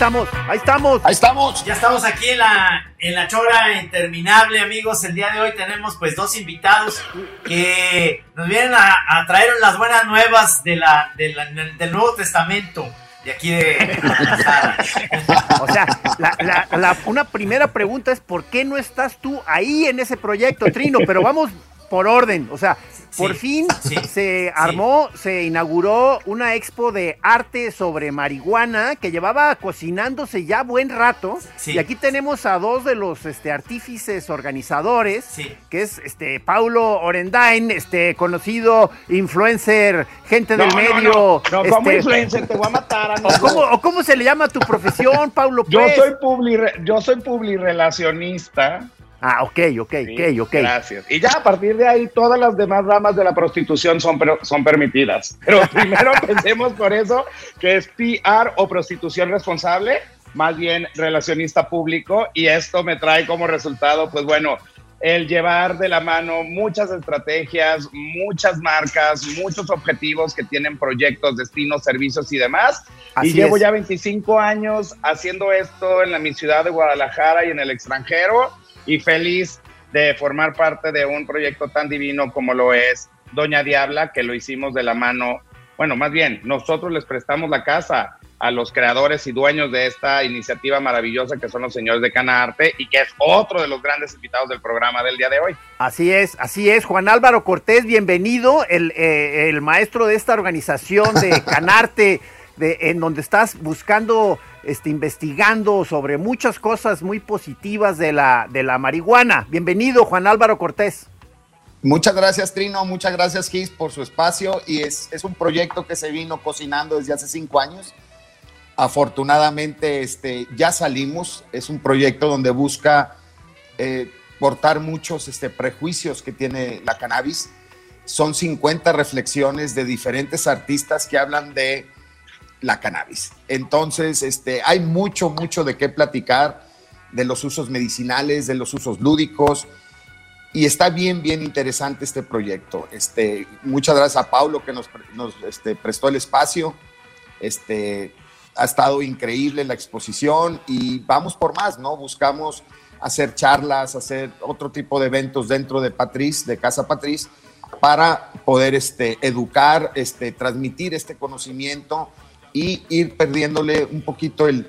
Estamos, ahí estamos. Ahí estamos. Ya estamos aquí en la, en la chora interminable, amigos. El día de hoy tenemos pues dos invitados que nos vienen a, a traer las buenas nuevas de la, de la- del Nuevo Testamento. De aquí de. O sea, la- la- la- una primera pregunta es ¿por qué no estás tú ahí en ese proyecto, Trino? Pero vamos por orden. O sea, por Sí, fin sí, se armó, se inauguró una expo de arte sobre marihuana que llevaba cocinándose ya buen rato. Sí. Y aquí tenemos a dos de los este, artífices organizadores, Sí. que es este Paulo Orendain, este conocido influencer, gente del No, medio. No, como este, influencer, te voy a matar, amigo. ¿O cómo, o cómo se le llama a tu profesión, Paulo? Yo pues? soy publi, yo soy publirelacionista. Ah, ok, ok, Sí, ok, ok. Gracias. Y ya a partir de ahí todas las demás ramas de la prostitución son, son permitidas. Pero primero pensemos por eso, que es PR o prostitución responsable, más bien relacionista público. Y esto me trae como resultado, pues bueno, el llevar de la mano muchas estrategias, muchas marcas, muchos objetivos que tienen proyectos, destinos, servicios y demás. Así y llevo es. ya 25 años haciendo esto en la, mi ciudad de Guadalajara y en el extranjero y feliz de formar parte de un proyecto tan divino como lo es Doña Diabla, que lo hicimos de la mano, bueno, más bien, nosotros les prestamos la casa a los creadores y dueños de esta iniciativa maravillosa que son los señores de Canarte y que es otro de los grandes invitados del programa del día de hoy. Así es, así es. Juan Álvaro Cortés, bienvenido, el, eh, el maestro de esta organización de Canarte, de, en donde estás buscando, este, investigando sobre muchas cosas muy positivas de la, de la marihuana. Bienvenido, Juan Álvaro Cortés. Muchas gracias, Trino. Muchas gracias, Gis, por su espacio. Y es, es un proyecto que se vino cocinando desde hace cinco años. Afortunadamente, este, ya salimos. Es un proyecto donde busca eh, cortar muchos este, prejuicios que tiene la cannabis. Son 50 reflexiones de diferentes artistas que hablan de la cannabis. Entonces, este, hay mucho, mucho de qué platicar de los usos medicinales, de los usos lúdicos, y está bien, bien interesante este proyecto. Este, muchas gracias a Paulo que nos, este, prestó el espacio. Este, ha estado increíble la exposición y vamos por más, ¿no? Buscamos hacer charlas, hacer otro tipo de eventos dentro de Patriz, de Casa Patriz, para poder este, educar, este, transmitir este conocimiento y ir perdiéndole un poquito el,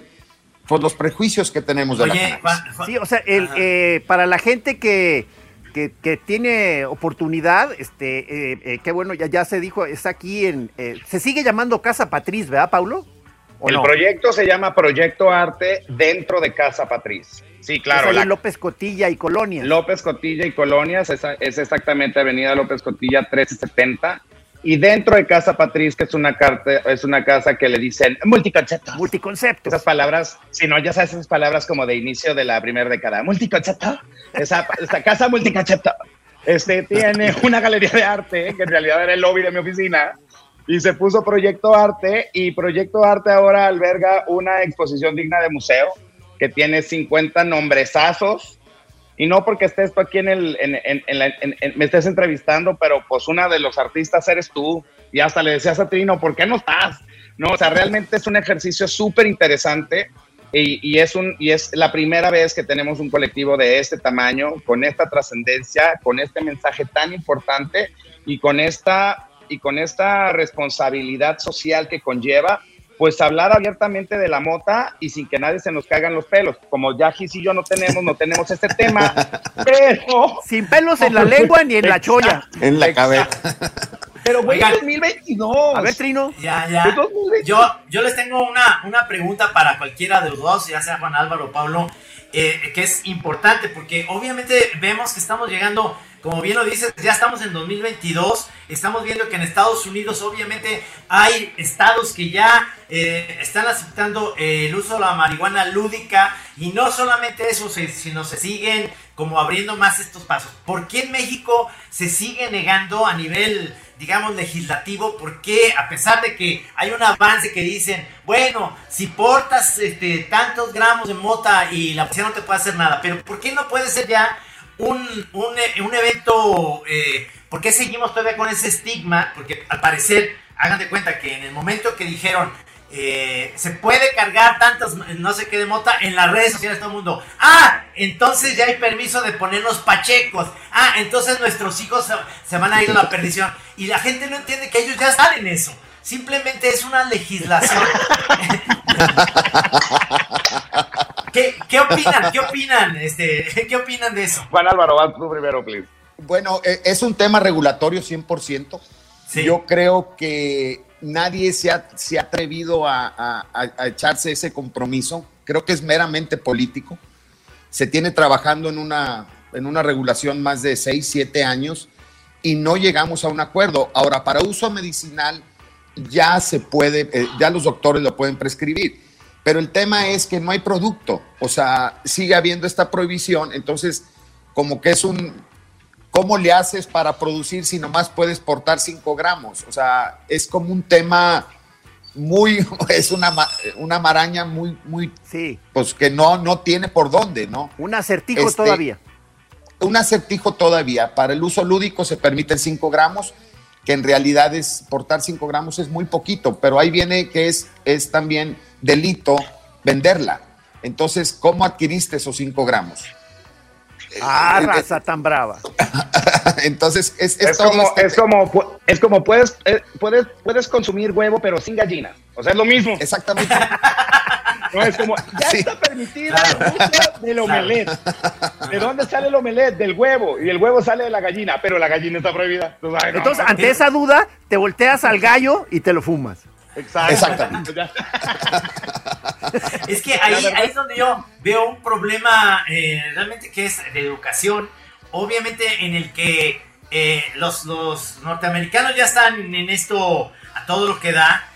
pues, los prejuicios que tenemos de la Oye, cannabis. Juan- Juan- Sí, o sea, el, eh, para la gente que, que, que tiene oportunidad, este, eh, eh, qué bueno, ya, ya se dijo, está aquí en, eh, se sigue llamando Casa Patriz, ¿verdad, Paulo? ¿O El no? proyecto se llama Proyecto Arte dentro de Casa Patriz. Sí, claro. Es la- López Cotilla y Colonia. López Cotilla y Colonias, esa- es exactamente Avenida López Cotilla 1370. Y dentro de Casa Patriz, que es una, carta, es una casa que le dicen multiconcepto. Multiconcepto. Esas palabras, si no, ya sabes esas palabras como de inicio de la primera década. Multiconcepto. Esa, esa casa multiconcepto. Este tiene una galería de arte, que en realidad era el lobby de mi oficina, y se puso Proyecto Arte, y Proyecto Arte ahora alberga una exposición digna de museo, que tiene 50 nombresazos, y no porque estés tú aquí en el, en, en- en la- me estés entrevistando, pero pues una de los artistas eres tú, y hasta le decías a Trino, ¿por qué no estás? No, o sea, realmente es un ejercicio súper interesante Y, es un, y es la primera vez que tenemos un colectivo de este tamaño, con esta trascendencia, con este mensaje tan importante y con esta, y con esta responsabilidad social que conlleva, pues hablar abiertamente de la mota y sin que nadie se nos caigan los pelos. Como ya Gis y yo no tenemos, no tenemos este tema, pero... Sin pelos en la lengua ni en la cholla. En la cabeza. Pero güey, 2022. A ver, Trino. Ya, ya. Yo, yo les tengo una, una pregunta para cualquiera de los dos, ya sea Juan Álvaro o Pablo, eh, que es importante porque obviamente vemos que estamos llegando como bien lo dices, ya estamos en 2022, estamos viendo que en Estados Unidos obviamente hay estados que ya eh, están aceptando el uso de la marihuana lúdica y no solamente eso, sino se siguen como abriendo más estos pasos. ¿Por qué en México se sigue negando a nivel digamos, legislativo, ¿por qué a pesar de que hay un avance que dicen, bueno, si portas este, tantos gramos de mota y la policía no te puede hacer nada, pero ¿por qué no puede ser ya un, un, un evento, eh, ¿por qué seguimos todavía con ese estigma? Porque al parecer, hagan de cuenta que en el momento que dijeron, eh, se puede cargar tantas, no sé qué de mota, en las redes sociales todo el mundo. Ah, entonces ya hay permiso de ponernos pachecos. Ah, entonces nuestros hijos se, van a ir a la perdición. Y la gente no entiende que ellos ya están en eso. Simplemente es una legislación. ¿Qué, ¿Qué, opinan? ¿Qué opinan? Este, ¿Qué opinan de eso? Juan Álvaro, va tú primero, please. Bueno, e, es un tema regulatorio 100%. Yo creo que nadie se ha, se ha atrevido a, echarse ese compromiso. Creo que es meramente político. Se tiene trabajando en una, en una regulación más de 6, 7 años y no llegamos a un acuerdo. Ahora, para uso medicinal ya se puede, eh, ya los doctores lo pueden prescribir pero el tema es que no hay producto, o sea, sigue habiendo esta prohibición, entonces como que es un, ¿cómo le haces para producir si nomás puedes portar 5 gramos? O sea, es como un tema muy, es una, una maraña muy, muy, sí. pues que no, no tiene por dónde, ¿no? Un acertijo este, todavía. Un acertijo todavía. Para el uso lúdico se permiten 5 gramos, que en realidad es, portar 5 gramos es muy poquito, pero ahí viene que es, es también delito venderla. Entonces, ¿cómo adquiriste esos 5 gramos? Ah, eh, raza tan brava. Entonces, es, es, como, este es, como, es como puedes, eh, puedes, puedes consumir huevo, pero sin gallina. O sea, es lo mismo. Exactamente. no, es como, ya está permitida el del omelet. ¿De dónde sale el omelet? Del huevo. Y el huevo sale de la gallina, pero la gallina está prohibida. Entonces, ante esa duda, te volteas al gallo y te lo fumas. Exactamente. es que ahí, es donde yo veo un problema eh, realmente que es de educación, obviamente en el que eh, los, los, norteamericanos ya están en esto a todo lo que da.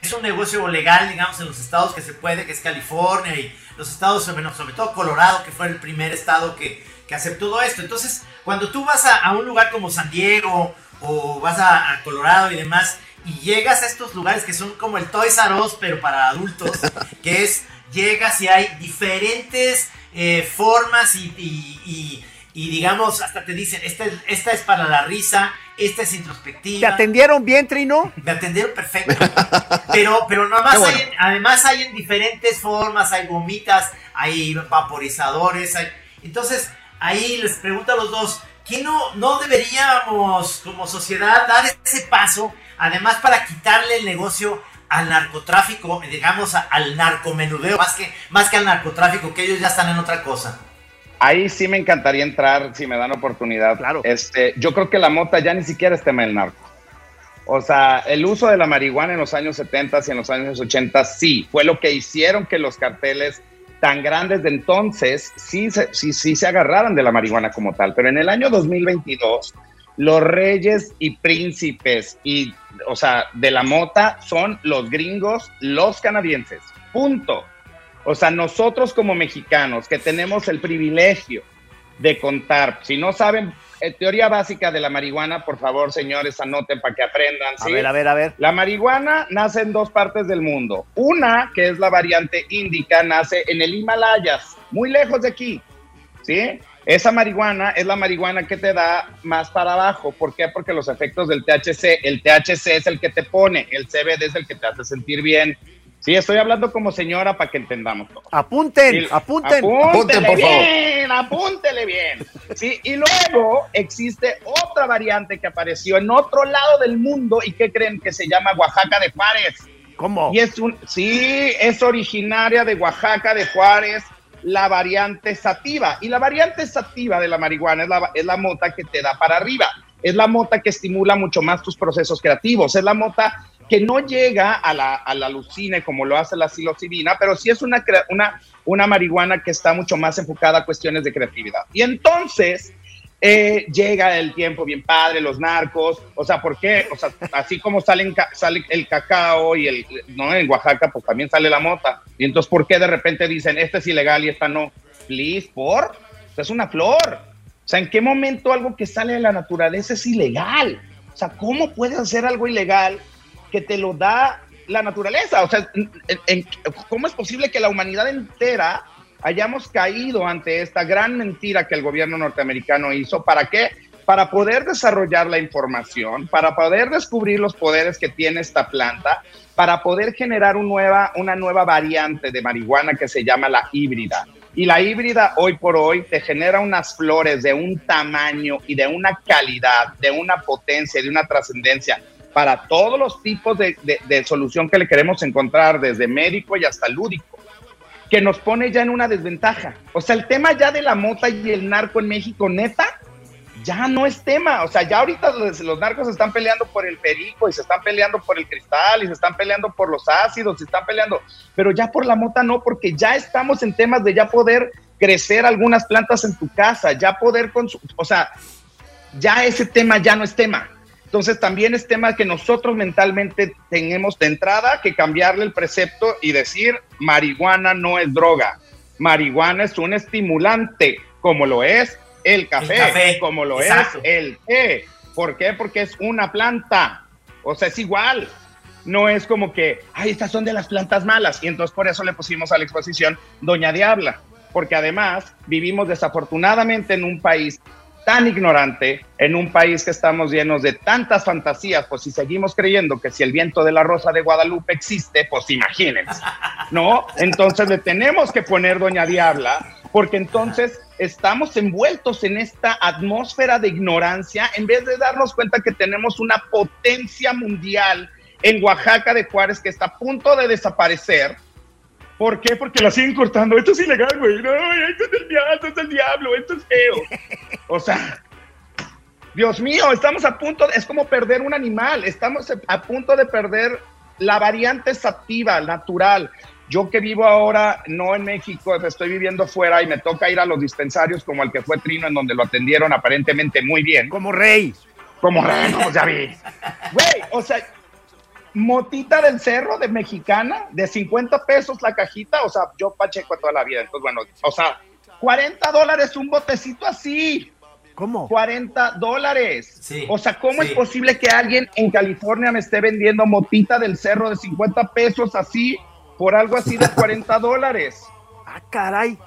Es un negocio legal, digamos, en los estados que se puede, que es California y los estados, bueno, sobre todo Colorado, que fue el primer estado que, que aceptó todo esto. Entonces, cuando tú vas a, un lugar como San Diego o vas a Colorado y demás, y llegas a estos lugares que son como el Toys R Us, pero para adultos, que es, llegas y hay diferentes eh, formas y, digamos, hasta te dicen, esta, esta es para la risa, esta es introspectiva. ¿Te atendieron bien, Trino? Me atendieron perfecto. Pero, pero más además hay en diferentes formas, hay gomitas, hay vaporizadores, hay... Entonces, ahí les pregunto a los dos, ¿qué no, no deberíamos como sociedad dar ese paso Además, para quitarle el negocio al narcotráfico, digamos al narcomenudeo, más que, más que al narcotráfico, que ellos ya están en otra cosa. Ahí sí me encantaría entrar si me dan oportunidad. Claro. Este, yo creo que la mota ya ni siquiera es tema del narco. O sea, el uso de la marihuana en los años 70 y en los años 80 sí, fue lo que hicieron que los carteles tan grandes de entonces sí, sí, sí se agarraran de la marihuana como tal. Pero en el año 2022 los reyes y príncipes y, o sea, de la mota son los gringos, los canadienses. Punto. O sea, nosotros como mexicanos que tenemos el privilegio de contar, si no saben eh, teoría básica de la marihuana, por favor, señores, anoten para que aprendan. A ver, a ver, a ver. La marihuana nace en dos partes del mundo. Una, que es la variante índica, nace en el Himalayas, muy lejos de aquí. ¿Sí? Esa marihuana es la marihuana que te da más para abajo. ¿Por qué? Porque los efectos del THC, el THC es el que te pone, el CBD es el que te hace sentir bien. Sí, estoy hablando como señora para que entendamos todo. Apunten, apunten. Apúntele por bien, apúntele bien. Sí, y luego existe otra variante que apareció en otro lado del mundo y que creen que se llama Oaxaca de Juárez. ¿Cómo? Y es un, sí, es originaria de Oaxaca de Juárez, la variante sativa. Y la variante sativa de la marihuana es la, es la mota que te da para arriba. Es la mota que estimula mucho más tus procesos creativos. Es la mota que no llega a la, a la alucine como lo hace la psilocibina, pero sí es una, una, una marihuana que está mucho más enfocada a cuestiones de creatividad. Y entonces eh, llega el tiempo bien padre, los narcos, o sea, ¿por qué? O sea, así como salen, sale el cacao y el, ¿no? En Oaxaca, pues también sale la mota. Y entonces, ¿por qué de repente dicen, esta es ilegal y esta no? Please, ¿por? es una flor. O sea, ¿en qué momento algo que sale de la naturaleza es ilegal? O sea, ¿cómo puedes hacer algo ilegal que te lo da la naturaleza. O sea, ¿cómo es posible que la humanidad entera hayamos caído ante esta gran mentira que el gobierno norteamericano hizo? ¿Para qué? Para poder desarrollar la información, para poder descubrir los poderes que tiene esta planta, para poder generar un nueva, una nueva variante de marihuana que se llama la híbrida. Y la híbrida hoy por hoy te genera unas flores de un tamaño y de una calidad, de una potencia, de una trascendencia para todos los tipos de, solución que le queremos encontrar, desde médico y hasta lúdico, que nos pone ya en una desventaja. O sea, el tema ya de la mota y el narco en México, neta, ya no es tema. O sea, ya ahorita los, los, narcos están peleando por el perico y se están peleando por el cristal y se están peleando por los ácidos, se están peleando, pero ya por la mota no, porque ya estamos en temas de ya poder crecer algunas plantas en tu casa, ya poder, o sea, ya ese tema ya no es tema. Entonces también es tema que nosotros mentalmente tenemos de entrada que cambiarle el precepto y decir marihuana no es droga, marihuana es un estimulante, como lo es el café, como lo es el té. ¿Por qué? Porque es una planta, o sea, es igual. No es como que, ay, estas son de las plantas malas. Y entonces por eso le pusimos a la exposición Doña Diabla, porque además vivimos desafortunadamente en un país tan ignorante en un país que estamos llenos de tantas fantasías, pues si seguimos creyendo que si el viento de la rosa de Guadalupe existe, pues imagínense, ¿no? Entonces le tenemos que poner Doña Diabla, porque entonces estamos envueltos en esta atmósfera de ignorancia en vez de darnos cuenta que tenemos una potencia mundial en Oaxaca de Juárez que está a punto de desaparecer. ¿Por qué? Porque la siguen cortando. Esto es ilegal, güey. No, esto es el diablo, esto es el diablo, esto es feo. O sea, Dios mío, estamos a punto, es como perder un animal, estamos a punto de perder la variante sativa, natural. Yo que vivo ahora, no en México, estoy viviendo fuera y me toca ir a los dispensarios como el que fue Trino, en donde lo atendieron aparentemente muy bien. Como rey. Como rey, no, ya vi. Güey, o sea, motita del cerro de mexicana, de 50 pesos la cajita, o sea, yo pacheco toda la vida. Entonces, bueno, o sea, 40 dólares un botecito así. ¿Cómo? 40 dólares. Sí, o sea, ¿cómo es posible que alguien en California me esté vendiendo motita del cerro de 50 pesos así por algo así de 40 dólares? Ah, caray.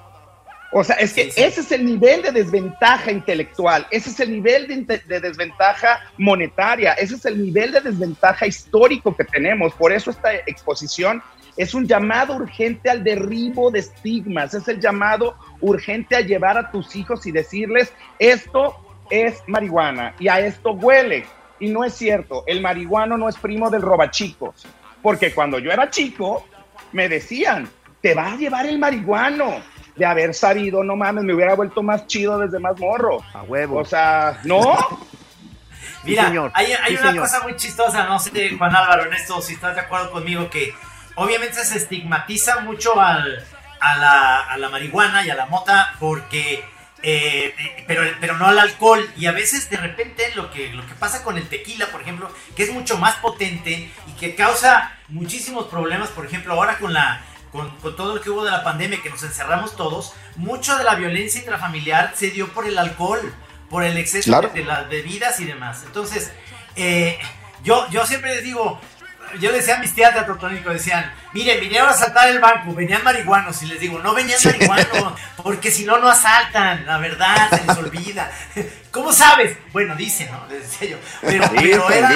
O sea, es que ese es el nivel de desventaja intelectual, ese es el nivel de, de, desventaja monetaria, ese es el nivel de desventaja histórico que tenemos. Por eso esta exposición es un llamado urgente al derribo de estigmas, es el llamado urgente a llevar a tus hijos y decirles, esto es marihuana y a esto huele. Y no es cierto, el marihuano no es primo del robachicos, porque cuando yo era chico me decían, te va a llevar el marihuano. De haber sabido, no mames, me hubiera vuelto más chido desde más morro. A huevo. O sea, ¿no? Mira, hay, una cosa muy chistosa, no sé, Juan Álvaro, en esto, si estás de acuerdo conmigo, que obviamente se estigmatiza mucho al, a, la, a, la, marihuana y a la mota porque... Eh, pero, pero no al alcohol y a veces de repente lo que, lo que pasa con el tequila, por ejemplo, que es mucho más potente y que causa muchísimos problemas, por ejemplo, ahora con la, con, todo lo que hubo de la pandemia, que nos encerramos todos, mucho de la violencia intrafamiliar se dio por el alcohol, por el exceso de, las bebidas y demás. Entonces, eh, yo, yo siempre les digo, yo le decía a mis tías de Totónico, decían, miren, vinieron a asaltar el banco, venían marihuanos, y les digo, no venían marihuanos, porque si no, no asaltan, la verdad, se les olvida. ¿Cómo sabes? Bueno, dice, ¿no? Les decía yo. Pero, pero era,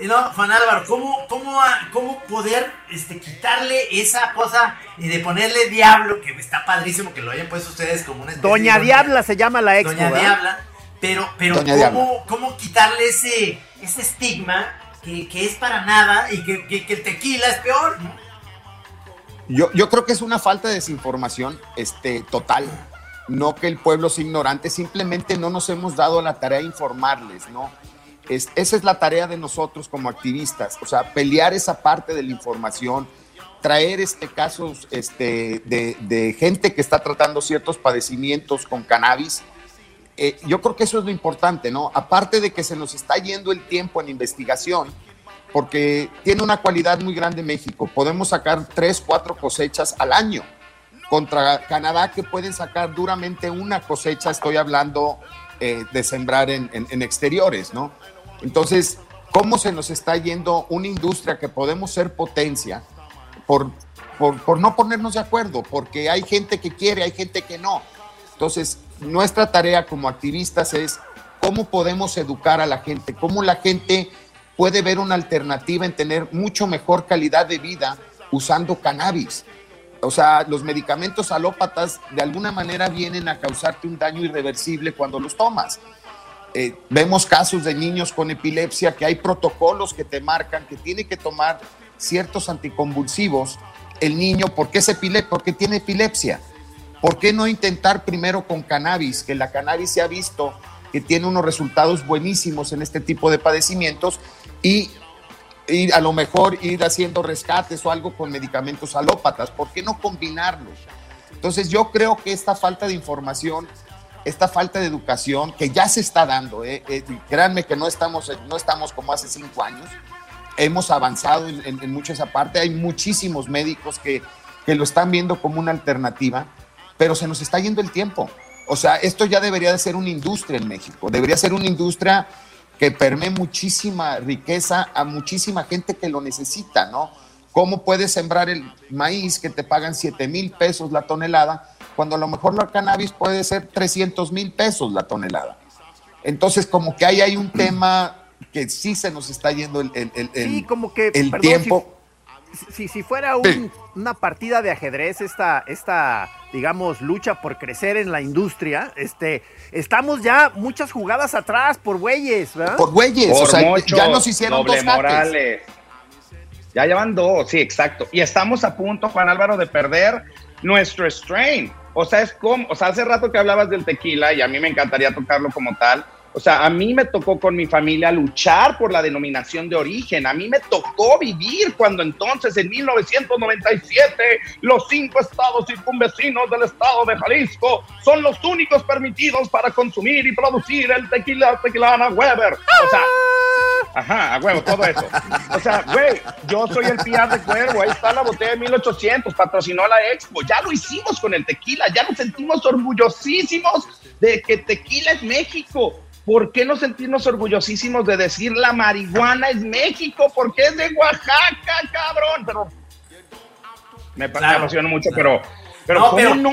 no, Juan Álvaro, ¿cómo, cómo, cómo poder este, quitarle esa cosa y de ponerle diablo, que está padrísimo que lo hayan puesto ustedes como una Doña Diabla se llama la ex. Doña Diabla, pero, pero ¿cómo, ¿cómo quitarle ese, ese estigma que, es para nada y que, el tequila es peor. Yo, yo, creo que es una falta de desinformación este, total. No que el pueblo sea ignorante, simplemente no nos hemos dado la tarea de informarles, ¿no? Es, esa es la tarea de nosotros como activistas, o sea, pelear esa parte de la información, traer este casos este, de, de gente que está tratando ciertos padecimientos con cannabis. Eh, yo creo que eso es lo importante, ¿no? Aparte de que se nos está yendo el tiempo en investigación, porque tiene una cualidad muy grande México. Podemos sacar tres, cuatro cosechas al año. Contra Canadá, que pueden sacar duramente una cosecha, estoy hablando eh, de sembrar en, exteriores, ¿no? Entonces, ¿cómo se nos está yendo una industria que podemos ser potencia por, por, por no ponernos de acuerdo? Porque hay gente que quiere, hay gente que no. Entonces, nuestra tarea como activistas es cómo podemos educar a la gente, cómo la gente puede ver una alternativa en tener mucho mejor calidad de vida usando cannabis. O sea, los medicamentos alópatas de alguna manera vienen a causarte un daño irreversible cuando los tomas. Eh, vemos casos de niños con epilepsia que hay protocolos que te marcan que tiene que tomar ciertos anticonvulsivos el niño porque es epile porque tiene epilepsia. ¿Por qué no intentar primero con cannabis? Que la cannabis se ha visto que tiene unos resultados buenísimos en este tipo de padecimientos y, a lo mejor ir haciendo rescates o algo con medicamentos alópatas. ¿Por qué no combinarlos? Entonces yo creo que esta falta de información, esta falta de educación que ya se está dando, eh, eh créanme que no estamos, no estamos como hace cinco años, hemos avanzado en, en, mucho esa parte, hay muchísimos médicos que, que lo están viendo como una alternativa, pero se nos está yendo el tiempo. O sea, esto ya debería de ser una industria en México, debería ser una industria que permee muchísima riqueza a muchísima gente que lo necesita, ¿no? ¿Cómo puedes sembrar el maíz que te pagan 7 mil pesos la tonelada cuando a lo mejor la cannabis puede ser 300 mil pesos la tonelada? Entonces, como que ahí hay un tema que sí se nos está yendo el, el, como que, el tiempo si, si fuera una partida de ajedrez, esta, esta, digamos, lucha por crecer en la industria, este, estamos ya muchas jugadas atrás por güeyes, ¿verdad? Por güeyes, o sea, ya nos hicieron dos Morales. Ya llevan dos, sí, exacto. Y estamos a punto, Juan Álvaro, de perder nuestro strain. O sea, es como, o sea, hace rato que hablabas del tequila y a mí me encantaría tocarlo como tal. O sea, a mí me tocó con mi familia luchar por la denominación de origen. A mí me tocó vivir cuando entonces, en 1997, los cinco estados circunvecinos del estado de Jalisco son los únicos permitidos para consumir y producir el tequila tequilana Weber. O sea, Ajá, a huevo, todo eso. O sea, güey, yo soy el PR de Cuervo, ahí está la botella de 1800, patrocinó la Expo, ya lo hicimos con el tequila, ya nos sentimos orgullosísimos de que tequila es México. ¿Por qué no sentirnos orgullosísimos de decir la marihuana es México? Porque es de Oaxaca, cabrón. Pero me, apasiona mucho, pero, pero no, ¿cómo no?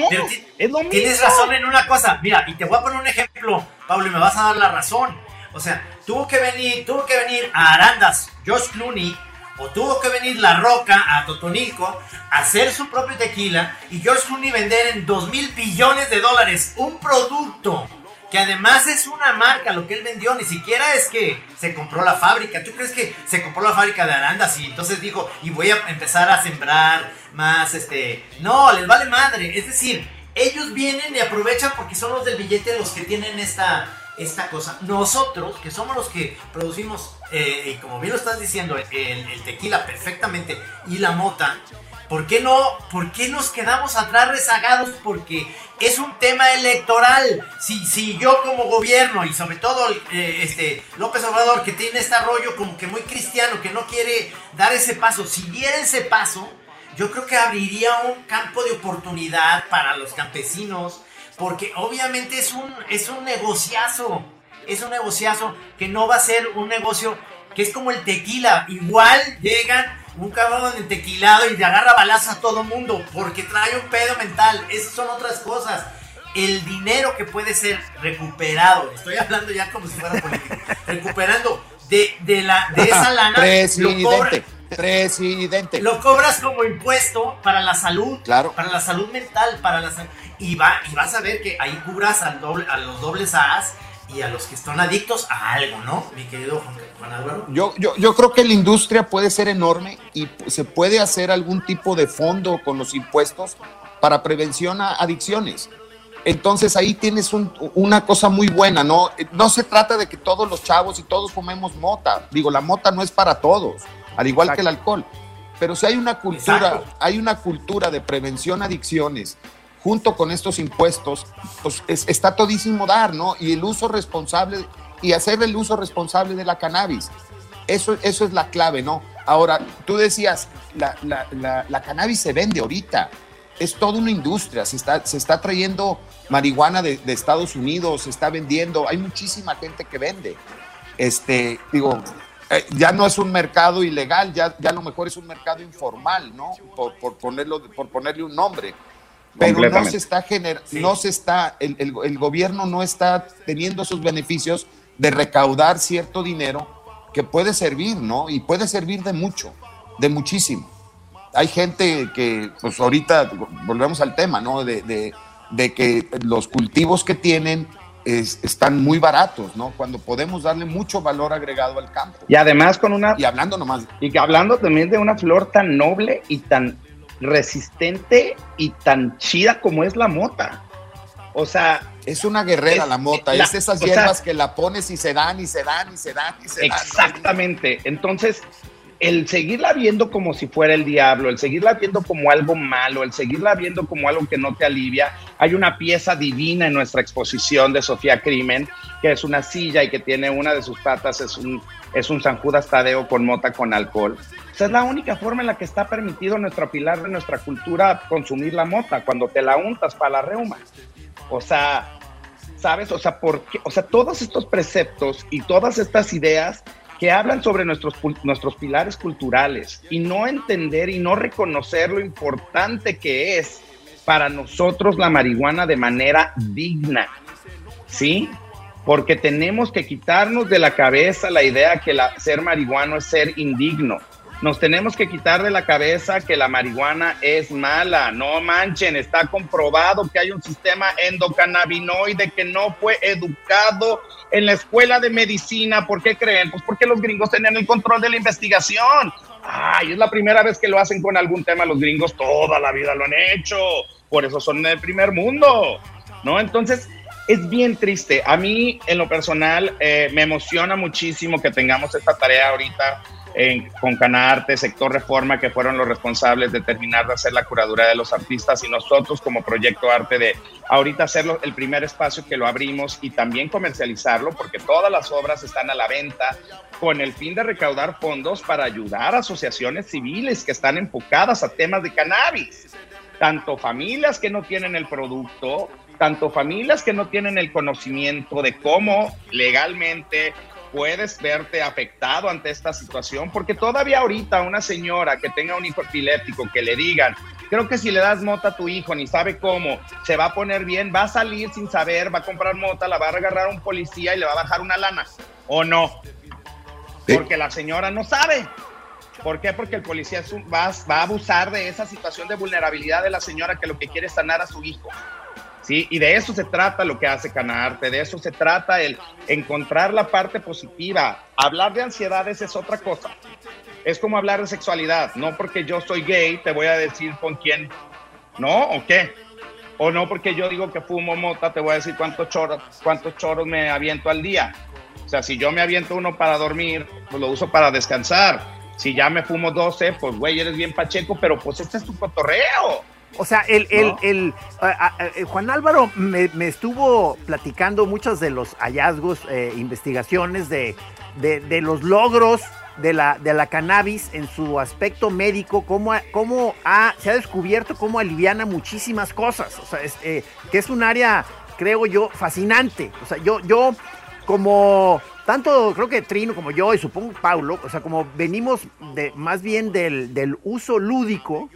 es lo mismo. Tienes razón en una cosa. Mira, y te voy a poner un ejemplo, Pablo, y me vas a dar la razón. O sea, tuvo que venir, tuvo que venir a Arandas, Josh Clooney, o tuvo que venir La Roca a Totonilco a hacer su propio tequila y Josh Clooney vender en 2 mil billones de dólares un producto que además es una marca lo que él vendió, ni siquiera es que se compró la fábrica. ¿Tú crees que se compró la fábrica de arandas y entonces dijo, y voy a empezar a sembrar más, este... No, les vale madre. Es decir, ellos vienen y aprovechan porque son los del billete los que tienen esta, esta cosa. Nosotros, que somos los que producimos, eh, y como bien lo estás diciendo, el, el tequila perfectamente y la mota, ¿Por qué no? ¿Por qué nos quedamos atrás rezagados? Porque es un tema electoral. Si, si yo como gobierno y sobre todo eh, este López Obrador que tiene este rollo como que muy cristiano, que no quiere dar ese paso, si diera ese paso, yo creo que abriría un campo de oportunidad para los campesinos, porque obviamente es un, es un negociazo, es un negociazo que no va a ser un negocio que es como el tequila. Igual llegan un cabrón de tequilado y le agarra balazos a todo mundo porque trae un pedo mental. Esas son otras cosas. El dinero que puede ser recuperado, estoy hablando ya como si fuera político, recuperando de, de, la, de esa lana. Presidente. presidente. Lo cobras como impuesto para la salud. Claro. Para la salud mental, para la y, va, y vas a ver que ahí cubras al doble, a los dobles A's y a los que están adictos a algo, ¿no? Mi querido Juan, Álvaro. Yo, yo, yo creo que la industria puede ser enorme y se puede hacer algún tipo de fondo con los impuestos para prevención a adicciones. Entonces ahí tienes una cosa muy buena, ¿no? No se trata de que todos los chavos y todos fumemos mota. Digo, la mota no es para todos, al igual que el alcohol. Pero si hay una cultura, hay una cultura de prevención a adicciones junto con estos impuestos, pues está todísimo dar, ¿no? Y el uso responsable, y hacer el uso responsable de la cannabis. Eso, eso es la clave, ¿no? Ahora, tú decías, la, la, cannabis se vende ahorita, es toda una industria, se está, se está trayendo marihuana de, de, Estados Unidos, se está vendiendo, hay muchísima gente que vende. Este, digo, eh, ya no es un mercado ilegal, ya, ya a lo mejor es un mercado informal, ¿no? Por, por ponerlo, por ponerle un nombre pero no se está generando, no se está, el, el, gobierno no está teniendo esos beneficios de recaudar cierto dinero que puede servir, ¿no? Y puede servir de mucho, de muchísimo. Hay gente que, pues ahorita volvemos al tema, ¿no? De, de, de que los cultivos que tienen están muy baratos, ¿no? Cuando podemos darle mucho valor agregado al campo. Y además con una... Y hablando nomás... Y hablando también de una flor tan noble y tan resistente y tan chida como es la mota. O sea, es una guerrera la mota, es esas hierbas que la pones y se dan y se dan y se dan y se dan. Exactamente. Entonces, el seguirla viendo como si fuera el diablo, el seguirla viendo como algo malo, el seguirla viendo como algo que no te alivia. Hay una pieza divina en nuestra exposición de Sofía Crimen, que es una silla y que tiene una de sus patas, es un, es un San Judas Tadeo con mota con alcohol. Esa es la única forma en la que está permitido nuestro pilar de nuestra cultura consumir la mota, cuando te la untas para la reuma. O sea, ¿sabes? O sea, porque, o sea, todos estos preceptos y todas estas ideas que hablan sobre nuestros, nuestros pilares culturales y no entender y no reconocer lo importante que es para nosotros la marihuana de manera digna, ¿sí? Porque tenemos que quitarnos de la cabeza la idea que ser marihuano es ser indigno nos tenemos que quitar de la cabeza que la marihuana es mala. No manchen, está comprobado que hay un sistema endocannabinoide que no fue educado en la escuela de medicina. ¿Por qué creen? Pues porque los gringos tenían el control de la investigación. Ay, es la primera vez que lo hacen con algún tema los gringos, toda la vida lo han hecho. Por eso son del primer mundo, ¿no? Entonces, es bien triste. A mí, en lo personal, eh, me emociona muchísimo que tengamos esta tarea ahorita con Canarte, Sector Reforma, que fueron los responsables de terminar de hacer la curaduría de los artistas y nosotros como Proyecto Arte de ahorita hacerlo el primer espacio que lo abrimos y también comercializarlo porque todas las obras están a la venta con el fin de recaudar fondos para ayudar a asociaciones civiles que están enfocadas a temas de cannabis. Tanto familias que no tienen el producto, tanto familias que no tienen el conocimiento de cómo legalmente puedes verte afectado ante esta situación, porque todavía ahorita una señora que tenga un hijo epiléptico, que le digan, creo que si le das mota a tu hijo, ni sabe cómo, se va a poner bien, va a salir sin saber, va a comprar mota, la va a agarrar a un policía y le va a bajar una lana, o no, porque la señora no sabe. ¿Por qué? Porque el policía va, va a abusar de esa situación de vulnerabilidad de la señora que lo que quiere es sanar a su hijo. ¿Sí? Y de eso se trata lo que hace Canarte, de eso se trata el encontrar la parte positiva. Hablar de ansiedades es otra cosa. Es como hablar de sexualidad. No porque yo soy gay te voy a decir con quién, ¿no? ¿O qué? O no porque yo digo que fumo mota te voy a decir cuántos choros, cuántos choros me aviento al día. O sea, si yo me aviento uno para dormir, pues lo uso para descansar. Si ya me fumo 12, pues güey, eres bien pacheco, pero pues este es tu cotorreo. O sea, el, el, el eh, Juan Álvaro me, estuvo platicando muchos de los hallazgos, eh, investigaciones de, de, los logros de la, de la cannabis en su aspecto médico, cómo, cómo ha, se ha descubierto cómo aliviana muchísimas cosas. O sea, eh, que es un área, creo yo, fascinante. O sea, yo, yo como tanto creo que Trino como yo y supongo Paulo, o sea, como venimos de, más bien del, del uso lúdico,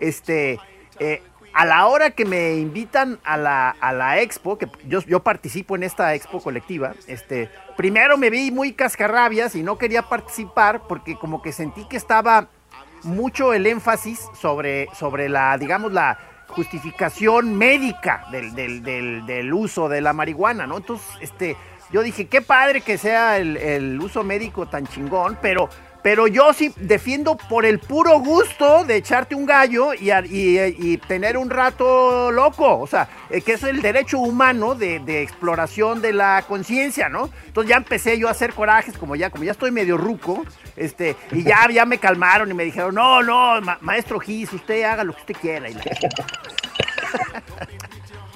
este, eh, a la hora que me invitan a la, a la expo, que yo, yo participo en esta expo colectiva, este, primero me vi muy cascarrabias y no quería participar porque como que sentí que estaba mucho el énfasis sobre, sobre la, digamos, la justificación médica del, del, del, del uso de la marihuana, ¿no? Entonces, este, yo dije, qué padre que sea el, el uso médico tan chingón, pero pero yo sí defiendo por el puro gusto de echarte un gallo y, y, y tener un rato loco. O sea, eh, que es el derecho humano de, de exploración de la conciencia, ¿no? Entonces ya empecé yo a hacer corajes, como ya, como ya estoy medio ruco, este, y ya, ya me calmaron y me dijeron, no, no, ma maestro Gis, usted haga lo que usted quiera.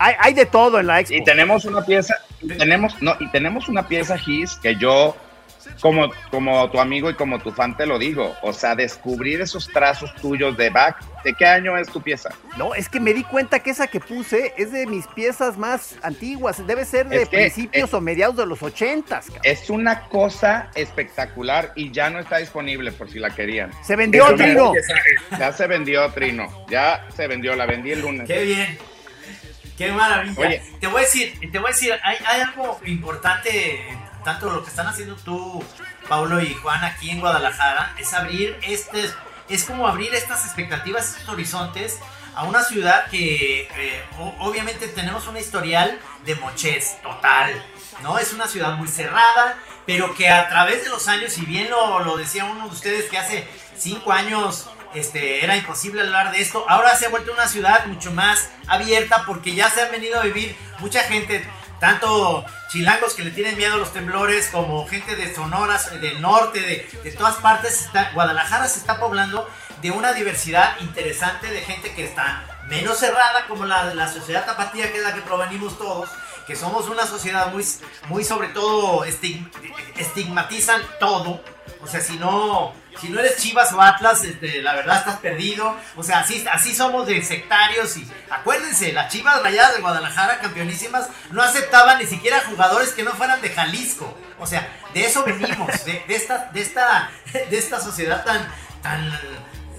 Hay, hay, de todo en la expo. Y tenemos una pieza, tenemos, no, y tenemos una pieza Gis que yo como, como tu amigo y como tu fan te lo digo, o sea, descubrir esos trazos tuyos de back, ¿de qué año es tu pieza? No, es que me di cuenta que esa que puse es de mis piezas más antiguas, debe ser de Es que, principios eh, o mediados de los ochentas. cabrón. Es una cosa espectacular y ya no está disponible por si la querían. Se vendió, Trino. Ya se vendió, Trino. Ya se vendió, la vendí el lunes. Qué bien. Qué maravilla. Oye. Te voy a decir, te voy a decir, hay, hay algo importante, tanto lo que están haciendo tú, Paulo y Juan aquí en Guadalajara, es abrir este, es como abrir estas expectativas, estos horizontes a una ciudad que eh, obviamente tenemos un historial de mochez total, ¿no? Es una ciudad muy cerrada, pero que a través de los años, y bien lo, lo decía uno de ustedes que hace cinco años este, era imposible hablar de esto. Ahora se ha vuelto una ciudad mucho más abierta porque ya se han venido a vivir mucha gente, tanto chilangos que le tienen miedo a los temblores, como gente de Sonora, del norte, de, de todas partes. Guadalajara se está poblando de una diversidad interesante de gente que está menos cerrada como la, la sociedad tapatía, que es la que provenimos todos, que somos una sociedad muy, muy sobre todo estig- estigmatizan todo. O sea, si no, si no eres Chivas o Atlas, este, la verdad estás perdido. O sea, así, así somos de sectarios y acuérdense, las Chivas Rayadas de Guadalajara, campeonísimas, no aceptaban ni siquiera jugadores que no fueran de Jalisco. O sea, de eso venimos, de, esta, de esta, de esta sociedad tan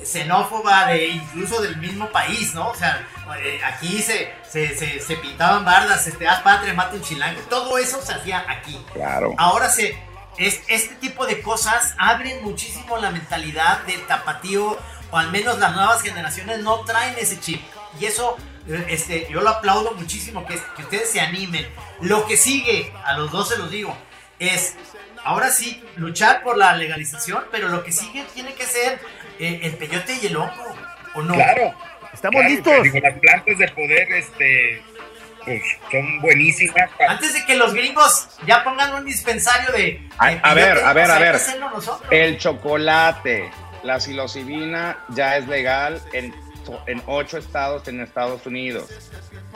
xenófoba de incluso del mismo país, ¿no? O sea, eh, aquí se, se, se, se pintaban bardas, este, haz patria, mate un chilango. Todo eso se hacía aquí. Claro. Ahora se, es, este tipo de cosas abren muchísimo la mentalidad del tapatío, o al menos las nuevas generaciones no traen ese chip. Y eso, eh, este, yo lo aplaudo muchísimo, que, que ustedes se animen. Lo que sigue, a los dos se los digo, es ahora sí luchar por la legalización, pero lo que sigue tiene que ser eh, el peyote y el hongo, ¿o no? Claro. Estamos claro, listos. Digo, las plantas de poder, este, pues, son buenísimas. para- Antes de que los gringos ya pongan un dispensario de... de A- a ver, a ver, a ver. hacerlo nosotros. El chocolate, la psilocibina ya es legal en, en ocho estados en Estados Unidos.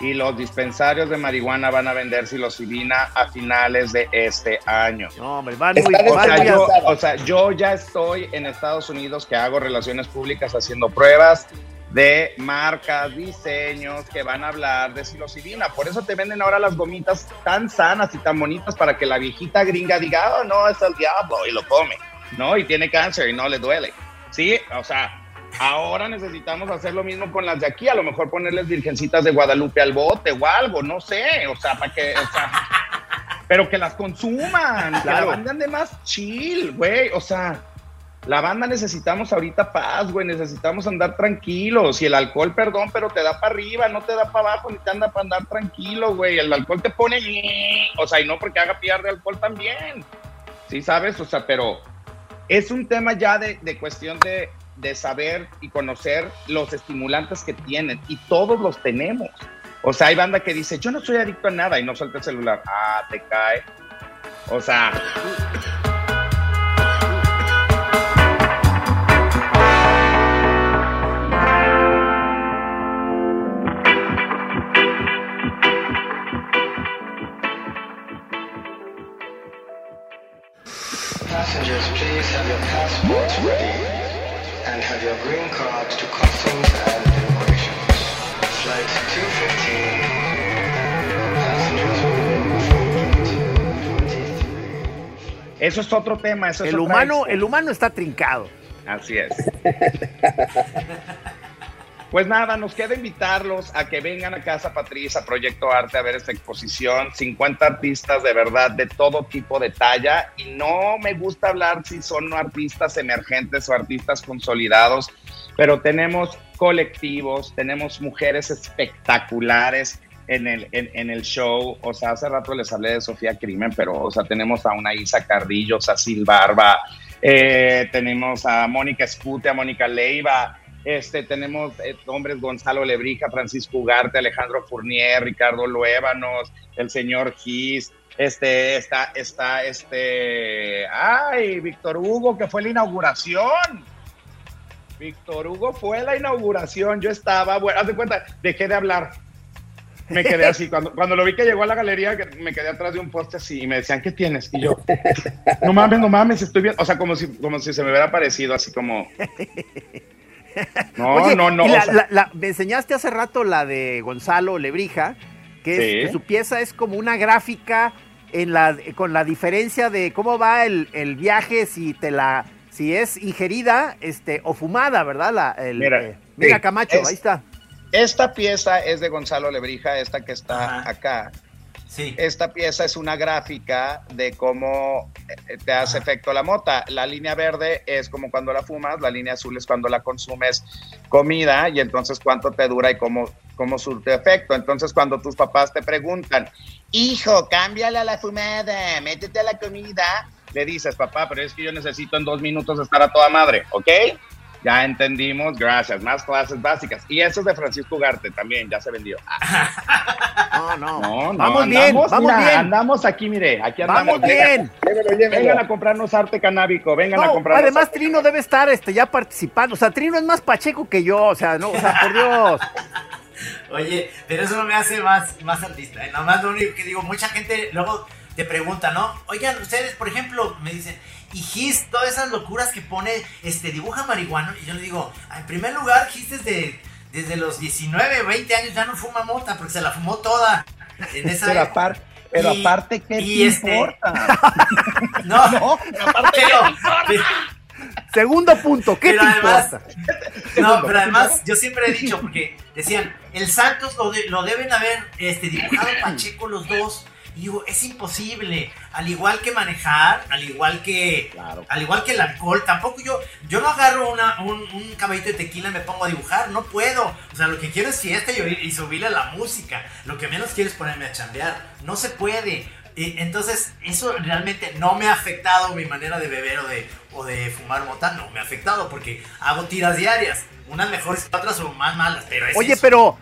Y los dispensarios de marihuana van a vender psilocibina a finales de este año. No, hombre, van muy, O van sea, muy yo, o sea, yo ya estoy en Estados Unidos que hago relaciones públicas haciendo pruebas de marcas, diseños que van a hablar de psilocibina. Por eso te venden ahora las gomitas tan sanas y tan bonitas para que la viejita gringa diga, oh, no, es el diablo y lo come, ¿no? Y tiene cáncer y no le duele. Sí, o sea, ahora necesitamos hacer lo mismo con las de aquí, a lo mejor ponerles virgencitas de Guadalupe al bote o algo, no sé, o sea, para que, o sea, pero que las consuman, que la Claro. banda ande más chill, güey, o sea, la banda necesitamos ahorita paz, güey, necesitamos andar tranquilos, y el alcohol, perdón, pero te da para arriba, no te da para abajo, ni te anda para andar tranquilo, güey, el alcohol te pone, o sea, y no porque haga pillar de alcohol también, sí, sabes, o sea, pero es un tema ya de, de cuestión de, de saber y conocer los estimulantes que tienen, y todos los tenemos. O sea, hay banda que dice, yo no soy adicto a nada y no suelta el celular. Ah, te cae. O sea, Passengers, please and have your green card to customs and immigration. Flight 215. Passengers boarding from gate 23. Eso es otro tema. Eso es El otra humano, el humano está trincado. Así es. Pues nada, nos queda invitarlos a que vengan a Casa Patriz, a Proyecto Arte, a ver esta exposición. 50 artistas de verdad, de todo tipo de talla. Y no me gusta hablar si son artistas emergentes o artistas consolidados, pero tenemos colectivos, tenemos mujeres espectaculares en el, en, el show. O sea, hace rato les hablé de Sofía Crimen, pero, o sea, tenemos a una Isa Cardillo, Sacil Barba, eh, tenemos a Mónica Escute, a Mónica Leiva, este, tenemos eh, hombres Gonzalo Lebrija, Francisco Ugarte, Alejandro Fournier, Ricardo Luébanos, el señor Gis, este, está, está, este, ay, Víctor Hugo, que fue la inauguración. Víctor Hugo fue la inauguración, yo estaba, bueno, haz de cuenta, dejé de hablar. Me quedé así, cuando, cuando lo vi que llegó a la galería, me quedé atrás de un poste así y me decían, ¿qué tienes? Y yo, no mames, no mames, estoy bien, o sea, como si, como si se me hubiera parecido así como... No, Oye, no, no. y o la- sea, la- la- me enseñaste hace rato la de Gonzalo Lebrija, que, es- Sí. que su pieza es como una gráfica en la, con la diferencia de cómo va el, el viaje si te la si es ingerida este o fumada, ¿verdad? La, el, Mira, eh, mira sí, Camacho, es- ahí está. Esta pieza es de Gonzalo Lebrija, esta que está Ajá. acá. Sí. Esta pieza es una gráfica de cómo eh, te hace efecto la mota. La línea verde es como cuando la fumas, la línea azul es cuando la consumes comida y entonces cuánto te dura y cómo, cómo surte efecto. Entonces cuando tus papás te preguntan, hijo, cámbiale a la fumada, métete a la comida, le dices, papá, pero es que yo necesito en dos minutos estar a toda madre, ¿ok? Ya entendimos, gracias. Más clases básicas. Y eso es de Francisco Ugarte también, ya se vendió. No, no. No, no, vamos bien, andamos, vamos mira, bien. Andamos aquí, mire, aquí andamos. Vamos bien. Llévelo, llévelo. Vengan a comprarnos arte canábico, vengan a No, comprarnos. además arte Trino debe estar este ya participando, o sea, Trino es más pacheco que yo, o sea, no, o sea, por Dios. Oye, pero eso no me hace más, más artista. ¿eh? Nada más lo único que digo, mucha gente luego te pregunta, ¿no? Oigan, ustedes, por ejemplo, me dicen, y Gis, todas esas locuras que pone, este, dibuja marihuana. Y yo le digo, "Ah, en primer lugar, Gis desde, desde los 19, 20 años ya no fuma mota, porque se la fumó toda. En esa Pero, época. apar- pero Y- aparte, ¿qué y te este- importa? No, No, aparte, pero, pero- Segundo punto, ¿qué Pero te además- importa? No, pero además yo siempre he dicho, porque decían, el Santos lo, de- lo deben haber este, dibujado Pacheco los dos. Y digo, es imposible. Al igual que manejar, al igual que. Claro. Al igual que el alcohol, tampoco yo. Yo no agarro una, un, un caballito de tequila y me pongo a dibujar. No puedo. O sea, lo que quiero es fiesta y, oír- y subirle a la música. Lo que menos quiero es ponerme a chambear. No se puede. Y entonces, eso realmente no me ha afectado mi manera de beber o de, o de fumar mota. No me ha afectado porque hago tiras diarias. Unas mejores que otras o más malas. Pero es Oye, eso. pero.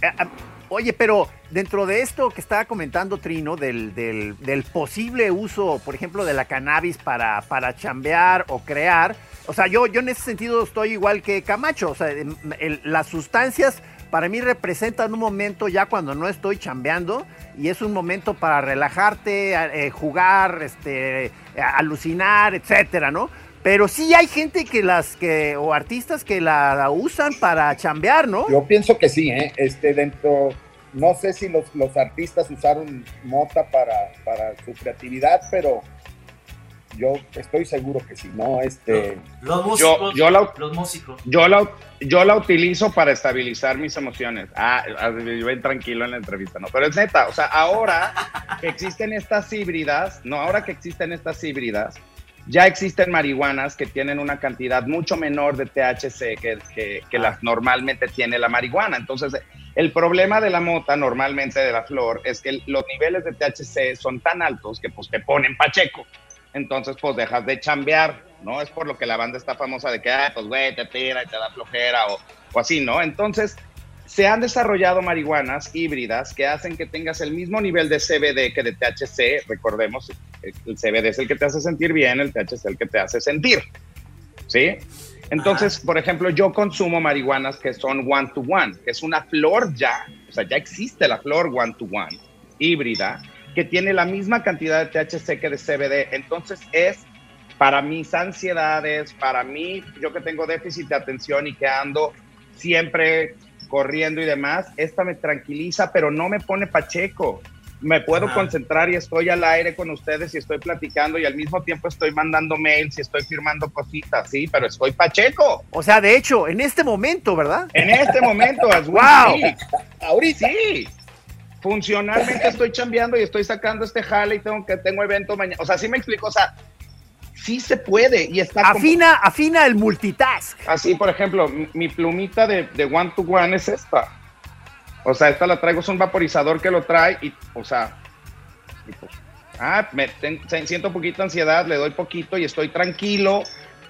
eh, eh, Oye, pero dentro de esto que estaba comentando Trino, del, del- posible uso, por ejemplo, de la cannabis para, para chambear o crear, o sea, yo, yo en ese sentido estoy igual que Camacho, o sea, em, las sustancias para mí representan un momento ya cuando no estoy chambeando y es un momento para relajarte, eh, jugar, este, alucinar, etcétera, ¿no? Pero sí hay gente que las que, o artistas que la usan para chambear, ¿no? Yo pienso que sí, ¿eh? Este, dentro, no sé si los, los artistas usaron mota para, para su creatividad, pero yo estoy seguro que sí, ¿no? Este, Los músicos. yo la- Los músicos. Yo la, yo la utilizo para estabilizar mis emociones. Ah, ah, ven tranquilo en la entrevista, ¿no? Pero es neta, o sea, ahora que existen estas híbridas, no, ahora que existen estas híbridas, ya existen marihuanas que tienen una cantidad mucho menor de THC que, las normalmente tiene la marihuana. Entonces, el problema de la mota, normalmente de la flor, es que los niveles de THC son tan altos que pues te ponen pacheco. Entonces, pues dejas de chambear, ¿no? Es por lo que la banda está famosa de que, ah, pues güey, te tira y te da flojera o, o así, ¿no? Entonces, se han desarrollado marihuanas híbridas que hacen que tengas el mismo nivel de CBD que de THC. Recordemos, el CBD es el que te hace sentir bien, el THC es el que te hace sentir. ¿Sí? Entonces, por ejemplo, yo consumo marihuanas que son one to one, que es una flor ya, o sea, ya existe la flor one to one híbrida que tiene la misma cantidad de THC que de CBD. Entonces es para mis ansiedades, para mí, yo que tengo déficit de atención y que ando siempre corriendo y demás, esta me tranquiliza, pero no me pone pacheco. me puedo Ajá. concentrar y estoy al aire con ustedes y estoy platicando y al mismo tiempo estoy mandando mails y estoy firmando cositas, sí, pero estoy pacheco. O sea, de hecho, en este momento, ¿verdad? En este momento, we Wow. Ahorita sí. Funcionalmente estoy chambeando y estoy sacando este jale y tengo que tengo evento mañana. O sea, sí me explico, o sea, sí se puede y está como- Afina, afina el multitask. Así, por ejemplo, mi, mi plumita de, de one to one es esta. O sea, esta la traigo, es un vaporizador que lo trae y, o sea, y pues, ah, me ten- se- siento un poquito de ansiedad, le doy poquito y estoy tranquilo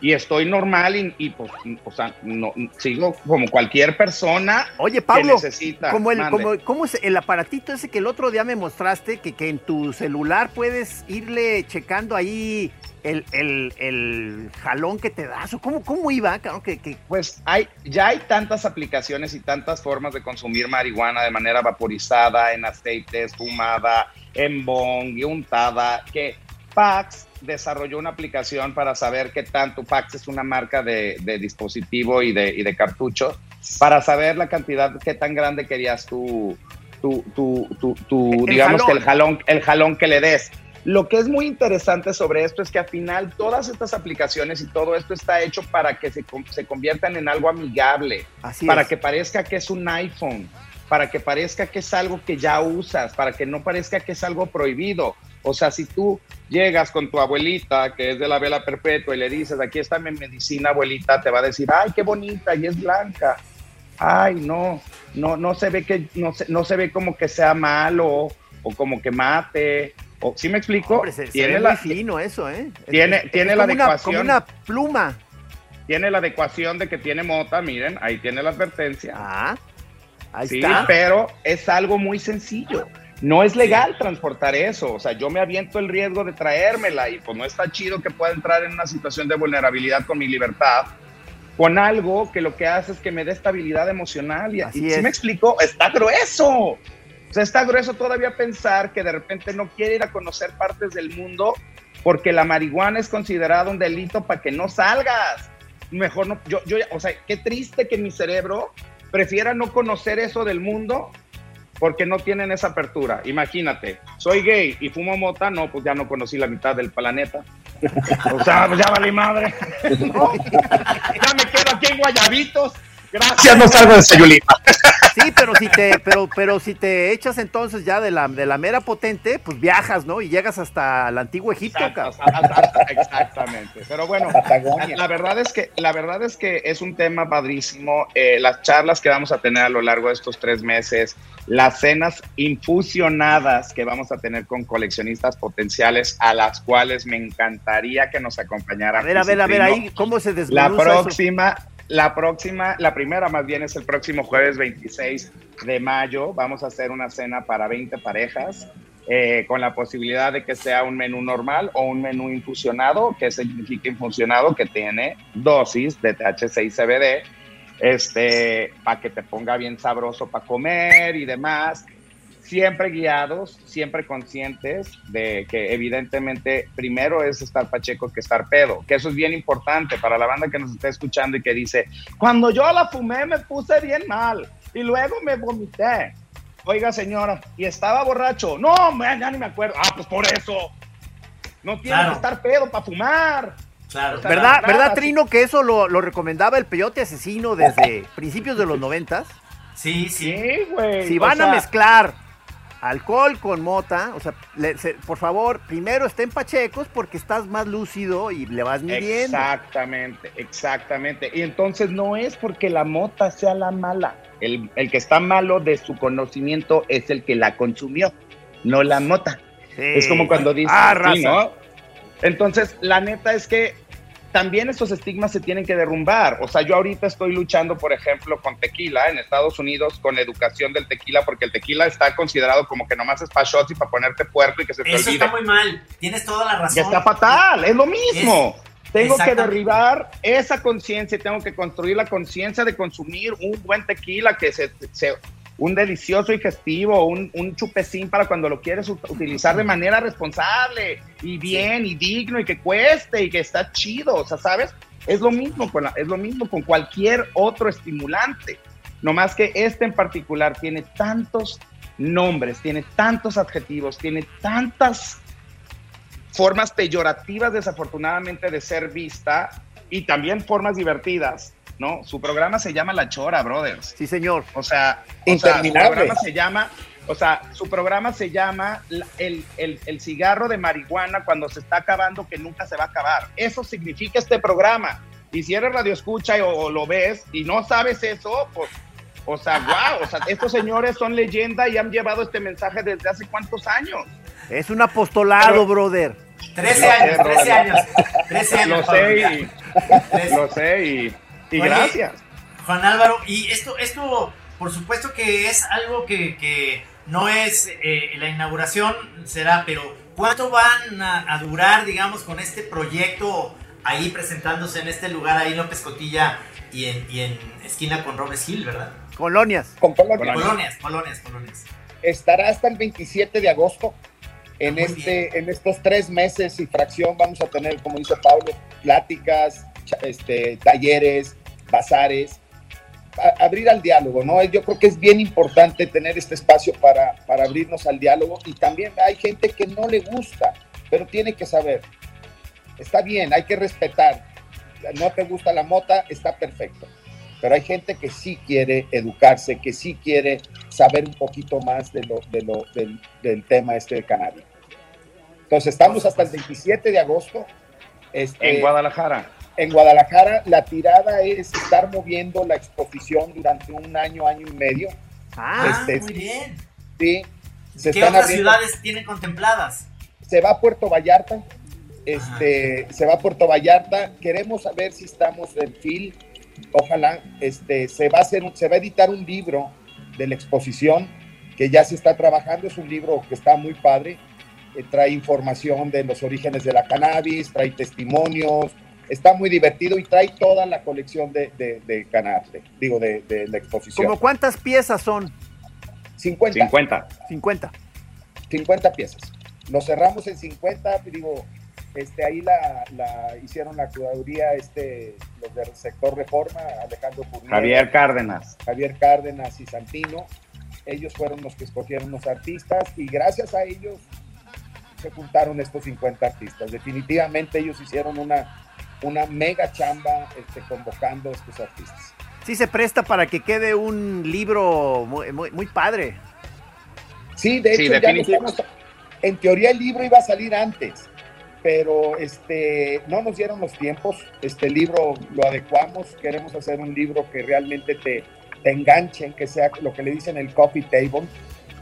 y estoy normal y, y, pues, o sea, no, sigo como cualquier persona Oye, que necesita. como el, como, ¿cómo es el aparatito ese que el otro día me mostraste, que, que en tu celular puedes irle checando ahí el, el, el jalón que te das? ¿O cómo, cómo iba? Claro, que, que- Pues hay, ya hay tantas aplicaciones y tantas formas de consumir marihuana de manera vaporizada, en aceite, fumada, en bong y untada, que Pax desarrolló una aplicación para saber qué tanto, Pax es una marca de, de dispositivo y de, y de cartucho, para saber la cantidad, qué tan grande querías tú, tu, tu, tu, tu, digamos jalón. que el jalón, el jalón que le des. Lo que es muy interesante sobre esto es que al final todas estas aplicaciones y todo esto está hecho para que se, se conviertan en algo amigable, así para es. que parezca que es un iPhone, para que parezca que es algo que ya usas, para que no parezca que es algo prohibido. O sea, si tú llegas con tu abuelita, que es de la vela perpetua, y le dices, aquí está mi medicina, abuelita, te va a decir, ay, qué bonita, y es blanca. Ay, no, no, no se ve que, no se, no se ve como que sea malo, o como que mate, o, ¿sí me explico? Hombre, se, se tiene ve la, muy fino eso, ¿eh? tiene- Es- es tiene la como una- adecuación. como una pluma. tiene la adecuación de que tiene mota, miren, ahí tiene la advertencia. Ah, ahí sí, está. pero es algo muy sencillo. No es legal transportar eso, o sea, yo me aviento el riesgo de traérmela y pues no está chido que pueda entrar en una situación de vulnerabilidad con mi libertad, con algo que lo que hace es que me dé estabilidad emocional y, Así si me explico, está grueso. O sea, está grueso todavía pensar que de repente no quiere ir a conocer partes del mundo porque la marihuana es considerada un delito para que no salgas. Mejor no, yo, yo, o sea, qué triste que mi cerebro prefiera no conocer eso del mundo porque no tienen esa apertura. Imagínate, soy gay y fumo mota, no, pues ya no conocí la mitad del planeta. O sea, pues ya vale madre. Ya me quedo aquí en Guayabitos. Gracias, no salgo de Sayulita. Sí, pero si te, pero, pero si te echas entonces ya de la, de la mera potente, pues viajas, ¿no? Y llegas hasta el antiguo Egipto, cabrón. Exactamente. Pero bueno, la, la verdad es que la verdad es que es un tema padrísimo. Eh, las charlas que vamos a tener a lo largo de estos tres meses, las cenas infusionadas que vamos a tener con coleccionistas potenciales, a las cuales me encantaría que nos acompañaran. A ver, a ver, a ver, ahí, ¿cómo se La desmenuza eso? La próxima, la primera más bien es el próximo jueves 26 de mayo. Vamos a hacer una cena para 20 parejas. eh, con la posibilidad de que sea un menú normal o un menú infusionado, que significa infusionado, que tiene dosis de THC y CBD, este, para que te ponga bien sabroso para comer y demás. Siempre guiados, siempre conscientes de que evidentemente primero es estar pacheco que estar pedo, que eso es bien importante para la banda que nos está escuchando y que dice, cuando yo la fumé me puse bien mal y luego me vomité. Oiga señora, y estaba borracho. No, man, ya ni me acuerdo. Ah, pues por eso. No tiene Claro. que estar pedo para fumar. Claro. O sea, ¿Verdad, ¿verdad Trino, que eso lo, lo recomendaba el peyote asesino desde principios de los noventas? Sí, sí. Sí, güey. Si o van a sea, mezclar alcohol con mota, o sea, le- se- por favor, primero estén pachecos porque estás más lúcido y le vas midiendo. Exactamente, exactamente. Y entonces no es porque la mota sea la mala. El, el que está malo de su conocimiento es el que la consumió, no la mota. Sí. Es como cuando dices, Ah, sí. ¿no? Entonces, la neta es que también esos estigmas se tienen que derrumbar. O sea, yo ahorita estoy luchando, por ejemplo, con tequila en Estados Unidos, con la educación del tequila, porque el tequila está considerado como que nomás es para shots y para ponerte puerco y que se te Eso olvide. está muy mal. Tienes toda la razón. Que está fatal, es lo mismo. tengo que derribar esa conciencia, tengo que construir la conciencia de consumir un buen tequila que se, se- un delicioso y festivo, un, un chupecín para cuando lo quieres ut- utilizar de manera responsable y bien y digno y que cueste y que está chido, o sea, ¿sabes? Es lo mismo con la- es lo mismo con cualquier otro estimulante. No más que este en particular tiene tantos nombres, tiene tantos adjetivos, tiene tantas formas peyorativas desafortunadamente de ser vista y también formas divertidas, ¿no? Su programa se llama La Chora, brothers. Sí, señor. O sea, o sea, su programa se llama, o sea, su programa se llama la- el, el- el cigarro de marihuana cuando se está acabando que nunca se va a acabar. Eso significa este programa. Y si eres radio escucha o, o lo ves y no sabes eso, pues, o sea, wow, o sea, estos señores son leyenda y han llevado este mensaje desde hace cuántos años. Es un apostolado, brother. 13 años, 13 años. 13 años. Lo sé y, lo sé y, y Oye, gracias. Juan Álvaro, y esto, esto, por supuesto que es algo que, que no es eh, la inauguración, será, pero ¿cuánto van a, a durar, digamos, con este proyecto ahí presentándose en este lugar, ahí en López Cotilla y en, y en esquina con Robles Hill, ¿verdad? Colonias. Con Colonia. Colonias, colonias, colonias. Estará hasta el 27 de agosto. En, Muy este, en estos tres meses y fracción vamos a tener, como dice Pablo, pláticas, este, talleres, bazares, abrir al diálogo, ¿no? Yo creo que es bien importante tener este espacio para, para abrirnos al diálogo y también hay gente que no le gusta, pero tiene que saber. Está bien, hay que respetar. No te gusta la mota, está perfecto. Pero hay gente que sí quiere educarse, que sí quiere saber un poquito más de lo, de lo, del, del tema este de cannabis. Entonces estamos hasta el 27 de agosto. Este, En Guadalajara. En Guadalajara la tirada es estar moviendo la exposición durante un año, año y medio. Ah, Este, muy bien. Sí, se ¿Qué están otras abriendo- ciudades tienen contempladas? se va a Puerto Vallarta. Este, se va a Puerto Vallarta. Queremos saber si estamos en fil. Ojalá, este, se va a hacer, se va a editar un libro de la exposición que ya se está trabajando. Es un libro que está muy padre. eh, trae información de los orígenes de la cannabis, trae testimonios. Está muy divertido y trae toda la colección de, de, de cannabis, digo, de, de la exposición. ¿Como cuántas piezas son? 50. 50. 50. 50 piezas. Lo cerramos en 50, digo, este, ahí la, la hicieron la curaduría este, los del sector Reforma, Alejandro Purnier, Javier Cárdenas. Javier Cárdenas y Santino. Ellos fueron los que escogieron los artistas y gracias a ellos se juntaron estos 50 artistas. Definitivamente ellos hicieron una, una mega chamba este, convocando a estos artistas. Sí se presta para que quede un libro muy, muy, muy padre. Sí, de Sí, hecho, ya lo definitivo. estamos- en teoría el libro iba a salir antes, pero este, no nos dieron los tiempos. Este libro lo adecuamos, queremos hacer un libro que realmente te, te enganche, que sea lo que le dicen el coffee table,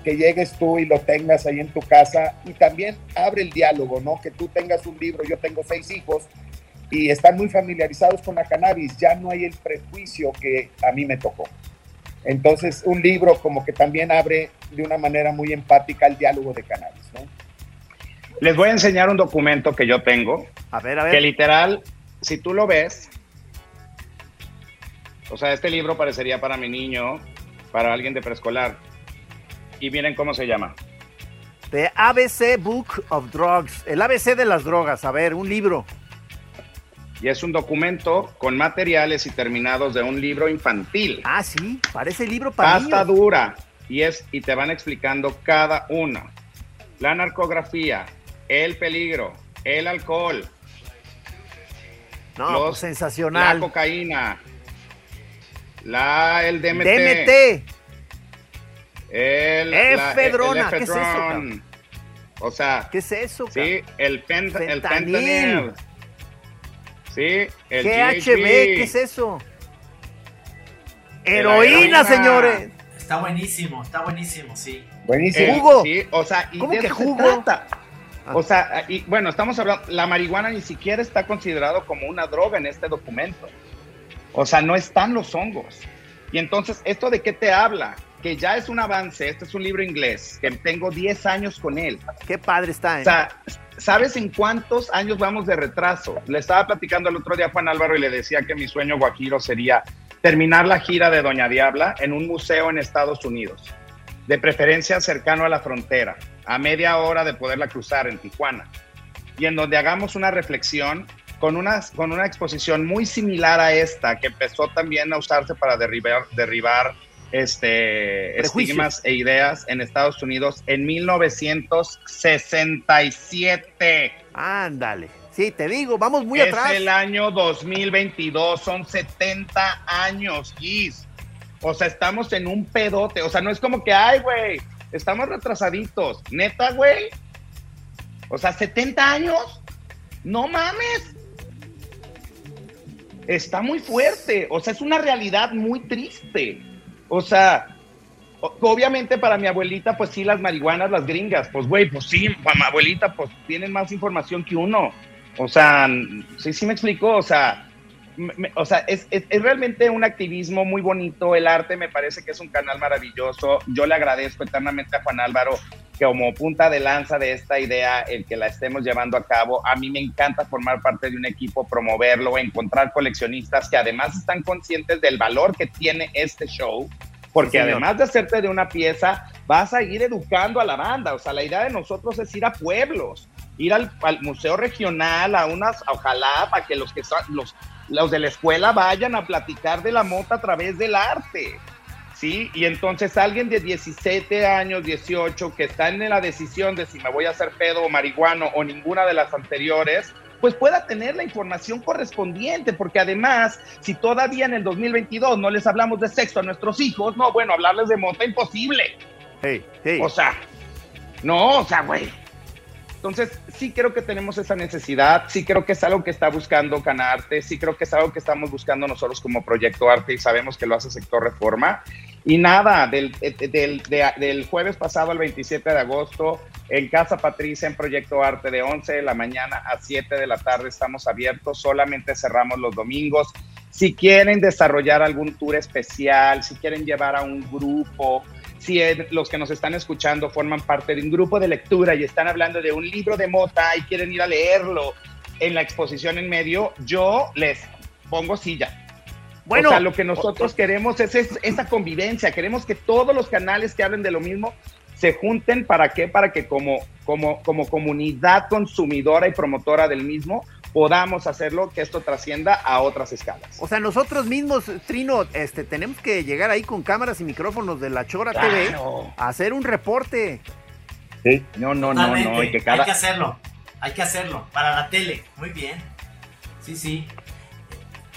que llegues tú y lo tengas ahí en tu casa y también abre el diálogo, ¿no? Que tú tengas un libro, yo tengo seis hijos y están muy familiarizados con la cannabis, ya no hay el prejuicio que a mí me tocó. Entonces, un libro como que también abre de una manera muy empática el diálogo de cannabis, ¿no? Les voy a enseñar un documento que yo tengo, A ver, a que ver. literal, si tú lo ves, o sea, este libro parecería para mi niño, para alguien de preescolar. Y miren cómo se llama. The ABC Book of Drugs. El ABC de las drogas. A ver, un libro. Y es un documento con materiales y terminados de un libro infantil. Ah, sí. Parece libro para Pasta niños. dura. Y, es, y te van explicando cada una. La narcografía, el peligro, el alcohol, No, los- pues sensacional. la cocaína, la, el DMT, DMT. el, Efedrona, ¿qué es eso, efedrón. cabrón? O sea, ¿Qué es eso? sí, el, fent el Fentanil. Sí, el GHB, GHB. ¿qué es eso? Heroína, señores. Está buenísimo, está buenísimo, sí. Buenísimo. ¿Jugo? Sí, o sea, y ¿Cómo de que eso se jugo? trata. Ah. O sea, y bueno, estamos hablando, la marihuana ni siquiera está considerado como una droga en este documento. O sea, no están los hongos. Y entonces, ¿esto de qué te habla? Que ya es un avance, este es un libro inglés, que tengo 10 años con él. Qué padre está, ¿eh? O sea, ¿sabes en cuántos años vamos de retraso? Le estaba platicando el otro día a Juan Álvaro y le decía que mi sueño guajiro sería terminar la gira de Doña Diabla en un museo en Estados Unidos, de preferencia cercano a la frontera, a media hora de poderla cruzar en Tijuana, y en donde hagamos una reflexión con una, con una exposición muy similar a esta, que empezó también a usarse para derribar, derribar este, Prejuicios. estigmas e ideas en Estados Unidos en 1967. Ándale. Sí, te digo, vamos muy es atrás. el año 2022, son 70 años, Gis. O sea, estamos en un pedote. O sea, no es como que, ay, güey, estamos retrasaditos. Neta, güey. O sea, 70 años. No mames. Está muy fuerte. O sea, es una realidad muy triste. O sea, obviamente para mi abuelita, pues sí, las marihuanas, las gringas. Pues, güey, pues sí, para mi abuelita, pues tienen más información que uno. O sea, sí, sí me explico. O sea, me- o sea, es, es- es realmente un activismo muy bonito. El arte me parece que es un canal maravilloso. Yo le agradezco eternamente a Juan Álvaro que como punta de lanza de esta idea, el que la estemos llevando a cabo. A mí me encanta formar parte de un equipo, promoverlo, encontrar coleccionistas que además están conscientes del valor que tiene este show. Porque Sí, además de hacerte de una pieza, vas a ir educando a la banda. O sea, la idea de nosotros es ir a pueblos, ir al, al museo regional, a unas, ojalá, para que los que son, los, los de la escuela vayan a platicar de la mota a través del arte. ¿Sí? Y entonces alguien de 17 años, 18, que está en la decisión de si me voy a hacer pedo o marihuano o ninguna de las anteriores, pues pueda tener la información correspondiente, porque además, si todavía en el 2022 no les hablamos de sexo a nuestros hijos, no, bueno, hablarles de mota imposible. Hey, hey. O sea, no, o sea, güey. Entonces, sí creo que tenemos esa necesidad, sí creo que es algo que está buscando Canarte, sí creo que es algo que estamos buscando nosotros como Proyecto Arte y sabemos que lo hace Sector Reforma. Y nada, del, eh, del, de- del jueves pasado al 27 de agosto, en Casa Patricia, en Proyecto Arte, de 11 de la mañana a 7 de la tarde estamos abiertos, solamente cerramos los domingos. Si quieren desarrollar algún tour especial, si quieren llevar a un grupo, si los que nos están escuchando forman parte de un grupo de lectura y están hablando de un libro de mota y quieren ir a leerlo en la exposición en medio, yo les pongo silla. Bueno, o sea, lo que nosotros queremos es, es- esa convivencia, queremos que todos los canales que hablen de lo mismo se junten, ¿para qué? Para que como, como, como comunidad consumidora y promotora del mismo podamos hacerlo, que esto trascienda a otras escalas. O sea, nosotros mismos, Trino, este, tenemos que llegar ahí con cámaras y micrófonos de la Chora TV a hacer un reporte. No, no, no, no, que cada... Hay que hacerlo. Hay que hacerlo. Para la tele. Muy bien. Sí, sí.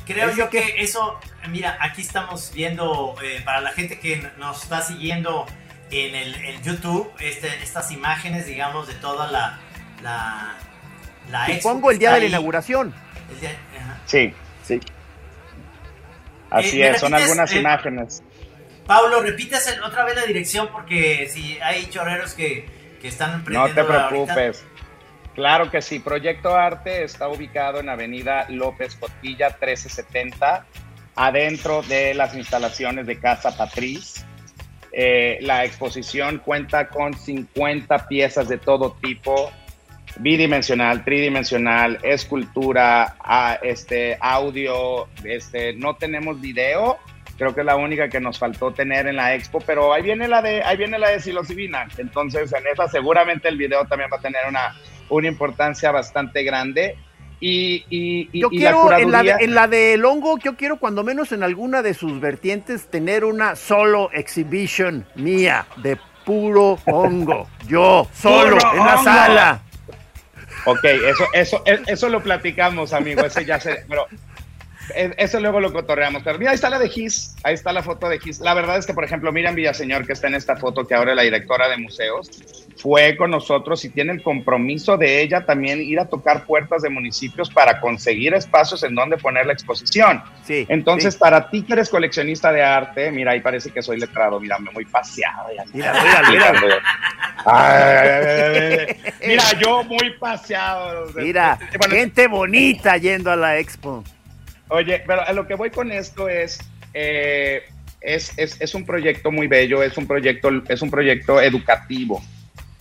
Creo ¿Eso yo que eso, mira, aquí estamos viendo, eh, para la gente que nos está siguiendo en el en YouTube, este, estas imágenes, digamos, de toda la... la, la Supongo el día de la ahí. inauguración. El día- ajá. Sí, sí. Así Eh, ¿me es, son algunas eh, imágenes. Pablo, repites el- otra vez la dirección porque si hay chorreros que, que están No te ahorita. preocupes. Claro que sí. Proyecto Arte está ubicado en Avenida López Cotilla 1370, adentro de las instalaciones de Casa Patriz. Eh, la exposición cuenta con 50 piezas de todo tipo, bidimensional, tridimensional, escultura, a- este, audio, este, no tenemos video, creo que es la única que nos faltó tener en la expo, pero ahí viene la de, ahí viene la de psilocibina, entonces en esa seguramente el video también va a tener una, una importancia bastante grande. Y, y, y- Yo y la quiero, en la, de, en la del hongo, yo quiero cuando menos en alguna de sus vertientes tener una solo exhibition mía de puro hongo. Yo, solo, ¡Puro en la hongo! sala. Ok, eso, eso, e- eso lo platicamos, amigo. Ese ya se, pero e- eso luego lo cotorreamos. Pero mira, ahí está la de Gis, ahí está la foto de Gis. La verdad es que, por ejemplo, Miriam Villaseñor, que está en esta foto, que ahora es la directora de museos, fue con nosotros y tiene el compromiso de ella también ir a tocar puertas de municipios para conseguir espacios en donde poner la exposición. Sí. Entonces, sí. para ti que eres coleccionista de arte, mira, ahí parece que soy letrado, mira, me muy paseado. ya. Mira, mira. Ay, yo muy paseado. Mira, Bueno, gente bonita yendo a la expo. Oye, pero a lo que voy con esto es, eh, es, es, es un proyecto muy bello, es un proyecto, es un proyecto educativo,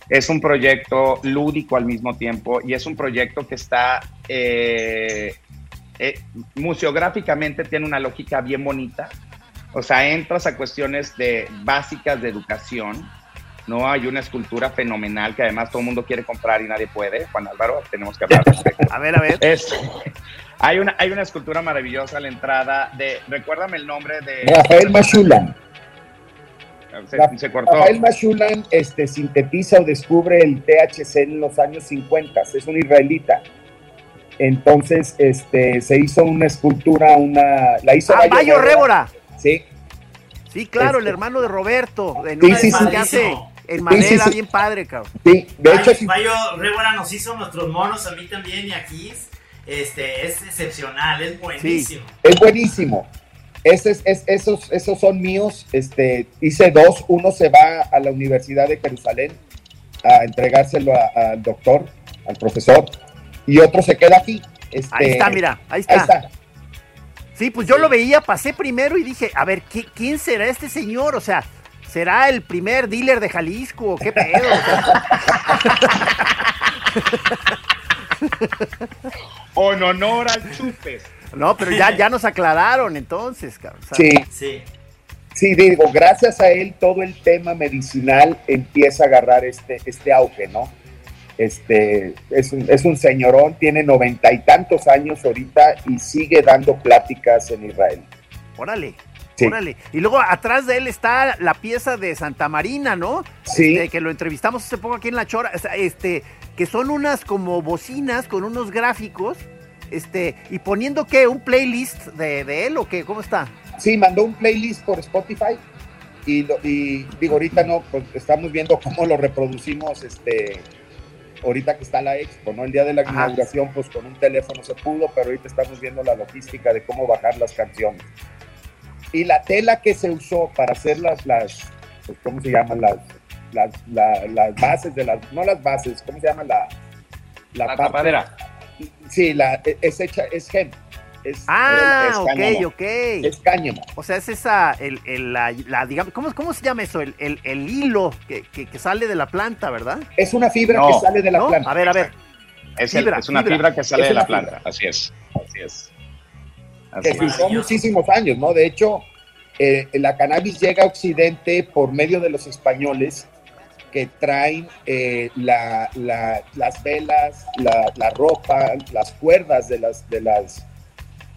es un proyecto lúdico al mismo tiempo y es un proyecto que está eh, eh, museográficamente tiene una lógica bien bonita. O sea, entras a cuestiones de básicas de educación. No hay una escultura fenomenal que además todo el mundo quiere comprar y nadie puede. Juan Álvaro, tenemos que hablar. respecto. A ver, a ver. Es- hay, una, hay una escultura maravillosa a la entrada de, recuérdame el nombre de... Rafael Machula. Se, se cortó. Rafael Mashulan este, sintetiza o descubre el THC en los años 50, es un israelita. Entonces, este, se hizo una escultura, una, la hizo Ah, Bayo Révora. Sí, Sí, claro, el Este- hermano de Roberto. En Sí, una sí, sí. que hace en Sí, madera, sí, sí. bien padre, cabrón. sí. De hecho, Bayo, sí, Bayo Révora nos hizo nuestros monos, a mí también y aquí. Este, es excepcional, es buenísimo. es buenísimo. Ese es- es- esos, esos son míos. Este, hice dos. Uno se va a la Universidad de Jerusalén a entregárselo a- al doctor, al profesor, y otro se queda aquí. Este, Ahí está, mira, ahí está. Ahí está. Sí, pues yo lo veía, pasé primero y dije, a ver, ¿qué- ¿quién será este señor? O sea, ¿será el primer dealer de Jalisco o qué pedo? O sea, O en honor al chupes. No, pero ya, ya nos aclararon entonces, cabrón. Sí, Sí. sí, digo, gracias a él todo el tema medicinal empieza a agarrar este, este auge, ¿no? Este, es un, es un señorón, tiene noventa y tantos años ahorita y sigue dando pláticas en Israel. Órale. Sí. Órale. Y luego atrás de él está la pieza de Santa Marina, ¿no? Sí. Este, que lo entrevistamos hace poco aquí en La Chora. Este, que son unas como bocinas con unos gráficos. Este, y poniendo qué, un playlist de, de él o qué, ¿cómo está? Sí, mandó un playlist por Spotify y, lo- y digo, ahorita no, pues estamos viendo cómo lo reproducimos, este, ahorita que está la expo, ¿no? El día de la Ajá. inauguración, pues con un teléfono se pudo, pero ahorita estamos viendo la logística de cómo bajar las canciones. Y la tela que se usó para hacer las, las pues, ¿cómo se llaman? Las, las, la- las bases de las, no las bases, ¿cómo se llama? La, La parte- tapadera. Sí, la, es hecha, es gen. Es, Ah, es ok, cáñamo. ok. Es cáñamo. O sea, es esa, el, el- la, la, digamos, ¿cómo, ¿cómo se llama eso? El, el, el hilo que, que, que sale de la planta, ¿verdad? Es una fibra No. que sale de la ¿No? planta. A ver, a ver. Es, el- Fibra, es una fibra. fibra, que sale Es de la fibra. planta. Así es. Así es. Así que se es. usó muchísimos años, ¿no? De hecho, eh, la cannabis llega a Occidente por medio de los españoles que traen eh, la- la- las velas, la, la ropa, las cuerdas de las de las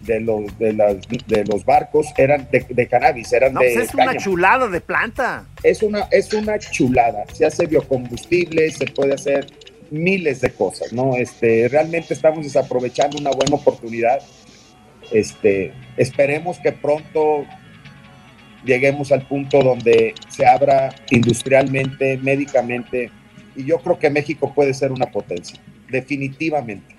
de los de las de los barcos eran de, de cannabis, eran No, de pues es una chulada de planta. es una es una chulada. Se hace biocombustible, se puede hacer miles de cosas, ¿no? Este, realmente estamos desaprovechando una buena oportunidad. Este, esperemos que pronto lleguemos al punto donde se abra industrialmente, médicamente, y yo creo que México puede ser una potencia, definitivamente.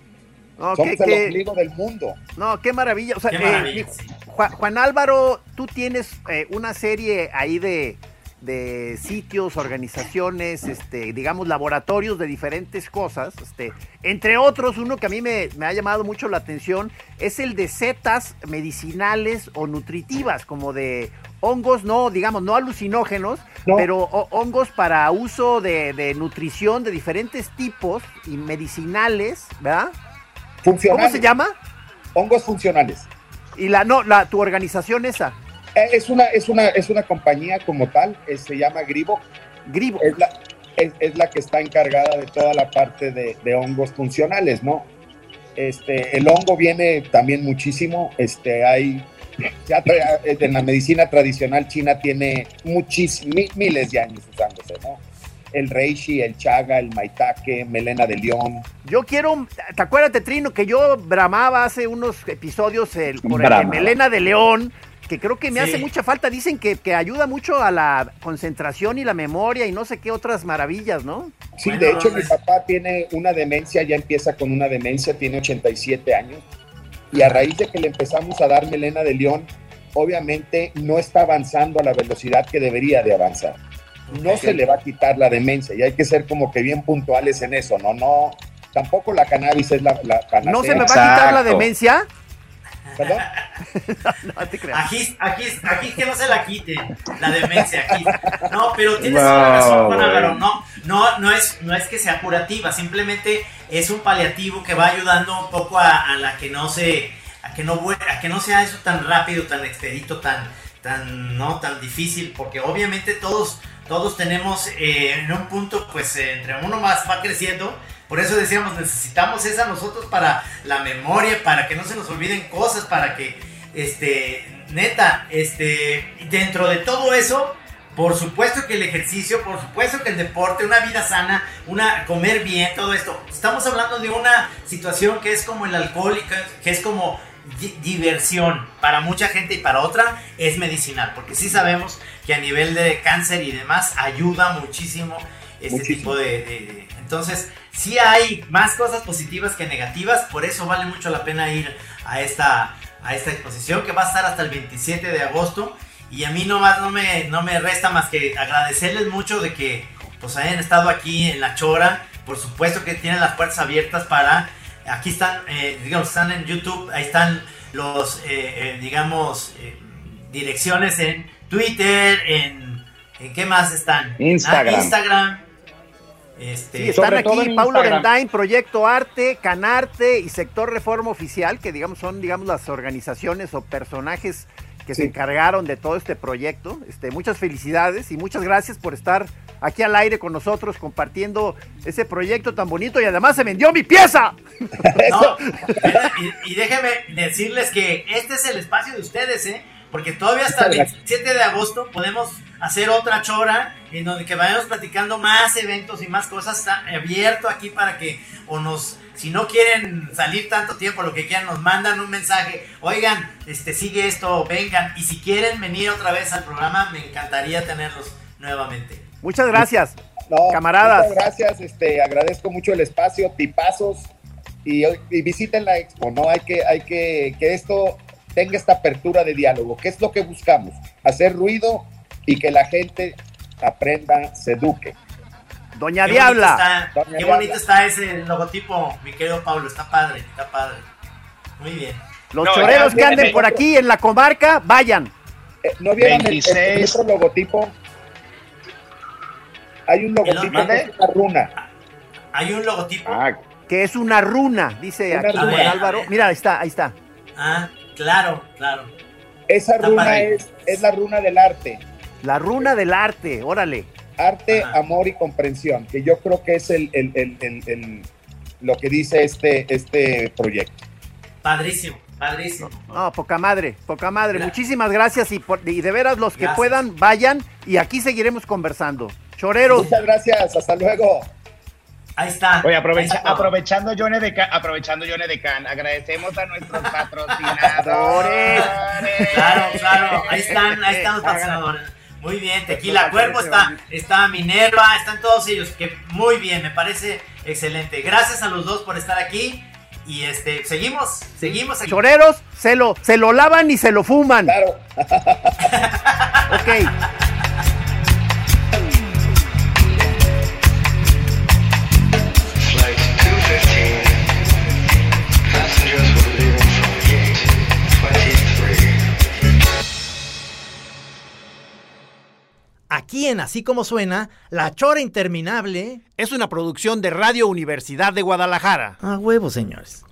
No, Somos qué, el qué- ombligo del mundo. no, qué maravilla. O sea, Qué eh. Juan, Juan Álvaro, tú tienes eh, una serie ahí de, de sitios, organizaciones, este, digamos, laboratorios de diferentes cosas. Este, entre otros, uno que a mí me, me ha llamado mucho la atención es el de setas medicinales o nutritivas, como de hongos, no, digamos, no alucinógenos, No. pero ho- hongos para uso de, de nutrición de diferentes tipos y medicinales, ¿verdad? ¿Cómo se llama? Hongos funcionales. Y la, no, la, tu organización esa, Eh, Es una, es una, es una compañía como tal, eh, se llama Gribo, Gribo. es la, es, es la que está encargada de toda la parte de, de hongos funcionales, ¿no? Este, el hongo viene también muchísimo, este, hay, ya tra- en la medicina tradicional china tiene muchísimos, miles de años usándose, ¿no? El reishi, el chaga, el maitake, melena de león, Yo quiero, ¿te acuerdas, Trino, que yo bramaba hace unos episodios el, por el de. Melena de León, que creo que me Sí. hace mucha falta. Dicen que, que ayuda mucho a la concentración y la memoria y no sé qué otras maravillas, ¿no? Sí, Bueno, de hecho mi papá tiene una demencia, ya empieza con una demencia, tiene 87 años y a raíz de que le empezamos a dar melena de león, obviamente no está avanzando a la velocidad que debería de avanzar. No se le va a quitar la demencia y hay que ser como que bien puntuales en eso, no, no, tampoco la cannabis es la, la panacea, ¿No se me va a quitar la demencia? ¿Verdad? No te creas. Aquí, aquí, aquí que no se la quite, la demencia aquí. No, pero tienes No, toda la razón, Juan. Álvaro. No, no, no es, no es que sea curativa, simplemente es un paliativo que va ayudando un poco a, a la que no se, a que no, a que no sea eso tan rápido, tan expedito, tan, tan, no, tan difícil, porque obviamente todos, todos tenemos eh, en un punto, pues eh, entre uno más va creciendo. Por eso decíamos, necesitamos esa nosotros para la memoria, para que no se nos olviden cosas, para que, este, neta, este, dentro de todo eso, Por supuesto que el ejercicio, por supuesto que el deporte, una vida sana, una comer bien, todo esto. Estamos hablando de una situación que es como el alcohol, que es como diversión para mucha gente y para otra es medicinal, porque sí sabemos que a nivel de cáncer y demás ayuda muchísimo este tipo de, Entonces, sí hay más cosas positivas que negativas, por eso vale mucho la pena ir a esta, a esta exposición que va a estar hasta el 27 de agosto. Y a mí nomás no me, no me resta más que agradecerles mucho de que pues hayan estado aquí en La Chora. Por supuesto que tienen las puertas abiertas para Aquí están, eh, digamos, están en YouTube, ahí están los, eh, eh, digamos, direcciones en Twitter, en, en, ¿qué más están? Instagram. Ah, Instagram. Este, sí, están aquí Paulo Rendain, Proyecto Arte, Canarte y Sector Reforma Oficial, que digamos son digamos las organizaciones o personajes que se encargaron de todo este proyecto. Este, muchas felicidades y muchas gracias por estar aquí al aire con nosotros compartiendo ese proyecto tan bonito y además se vendió mi pieza. y, y, déjenme decirles que este es el espacio de ustedes, ¿eh? Porque todavía hasta el 27 de agosto podemos hacer otra chora en donde que vayamos platicando más eventos y más cosas. Está abierto aquí para que o nos si no quieren salir tanto tiempo, lo que quieran, nos mandan un mensaje. Oigan, este, sigue esto, vengan. Y si quieren venir otra vez al programa, me encantaría tenerlos nuevamente. Muchas gracias, camaradas. Muchas gracias, este, agradezco mucho el espacio, tipazos. Y, y, visiten la expo, ¿no? Hay que, hay que, que esto tenga esta apertura de diálogo. ¿Qué es lo que buscamos? Hacer ruido y que la gente aprenda, se eduque. Doña Diabla. qué bonito está ese logotipo, mi querido Pablo. Está padre, está padre. Muy bien. Los choreros que anden por aquí en la comarca, vayan. Eh, ¿No vieron el, otro logotipo? Hay un logotipo que es una runa. Hay un logotipo. Ah. que es una runa, dice aquí Álvaro. Mira, ahí está, ahí está. Ah, claro, claro. Esa runa es, es la runa del arte. La runa del arte, órale. Arte, amor y comprensión, que yo creo que es el, lo que dice este, este proyecto. Padrísimo, padrísimo. No, poca madre, poca madre. Muchísimas gracias y, y, de veras los que puedan, vayan y aquí seguiremos conversando. Choreros. Muchas gracias, hasta luego. Ahí está. Oye, aprovechando Johnny de Can, aprovechando Johnny de Can, agradecemos a nuestros patrocinadores. claro, claro, ahí están, ahí están los patrocinadores. Muy bien, Tequila Cuerpo, está, está Minerva, están todos ellos, que muy bien, me parece excelente. Gracias a los dos por estar aquí. Y este, seguimos, seguimos aquí. Choreros se lo, se lo lavan y se lo fuman. Claro. ok. Aquí en Así como suena, La Chora Interminable es una producción de Radio Universidad de Guadalajara. A huevo, señores.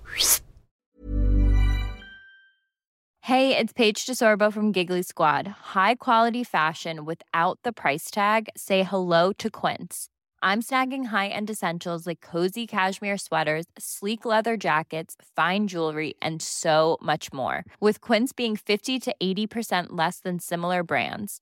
Hey, it's Paige DeSorbo from Giggly Squad. High quality fashion without the price tag. Say hello to Quince. I'm snagging high-end essentials like cozy cashmere sweaters, sleek leather jackets, fine jewelry, and so much more. With Quince being 50 to 80% less than similar brands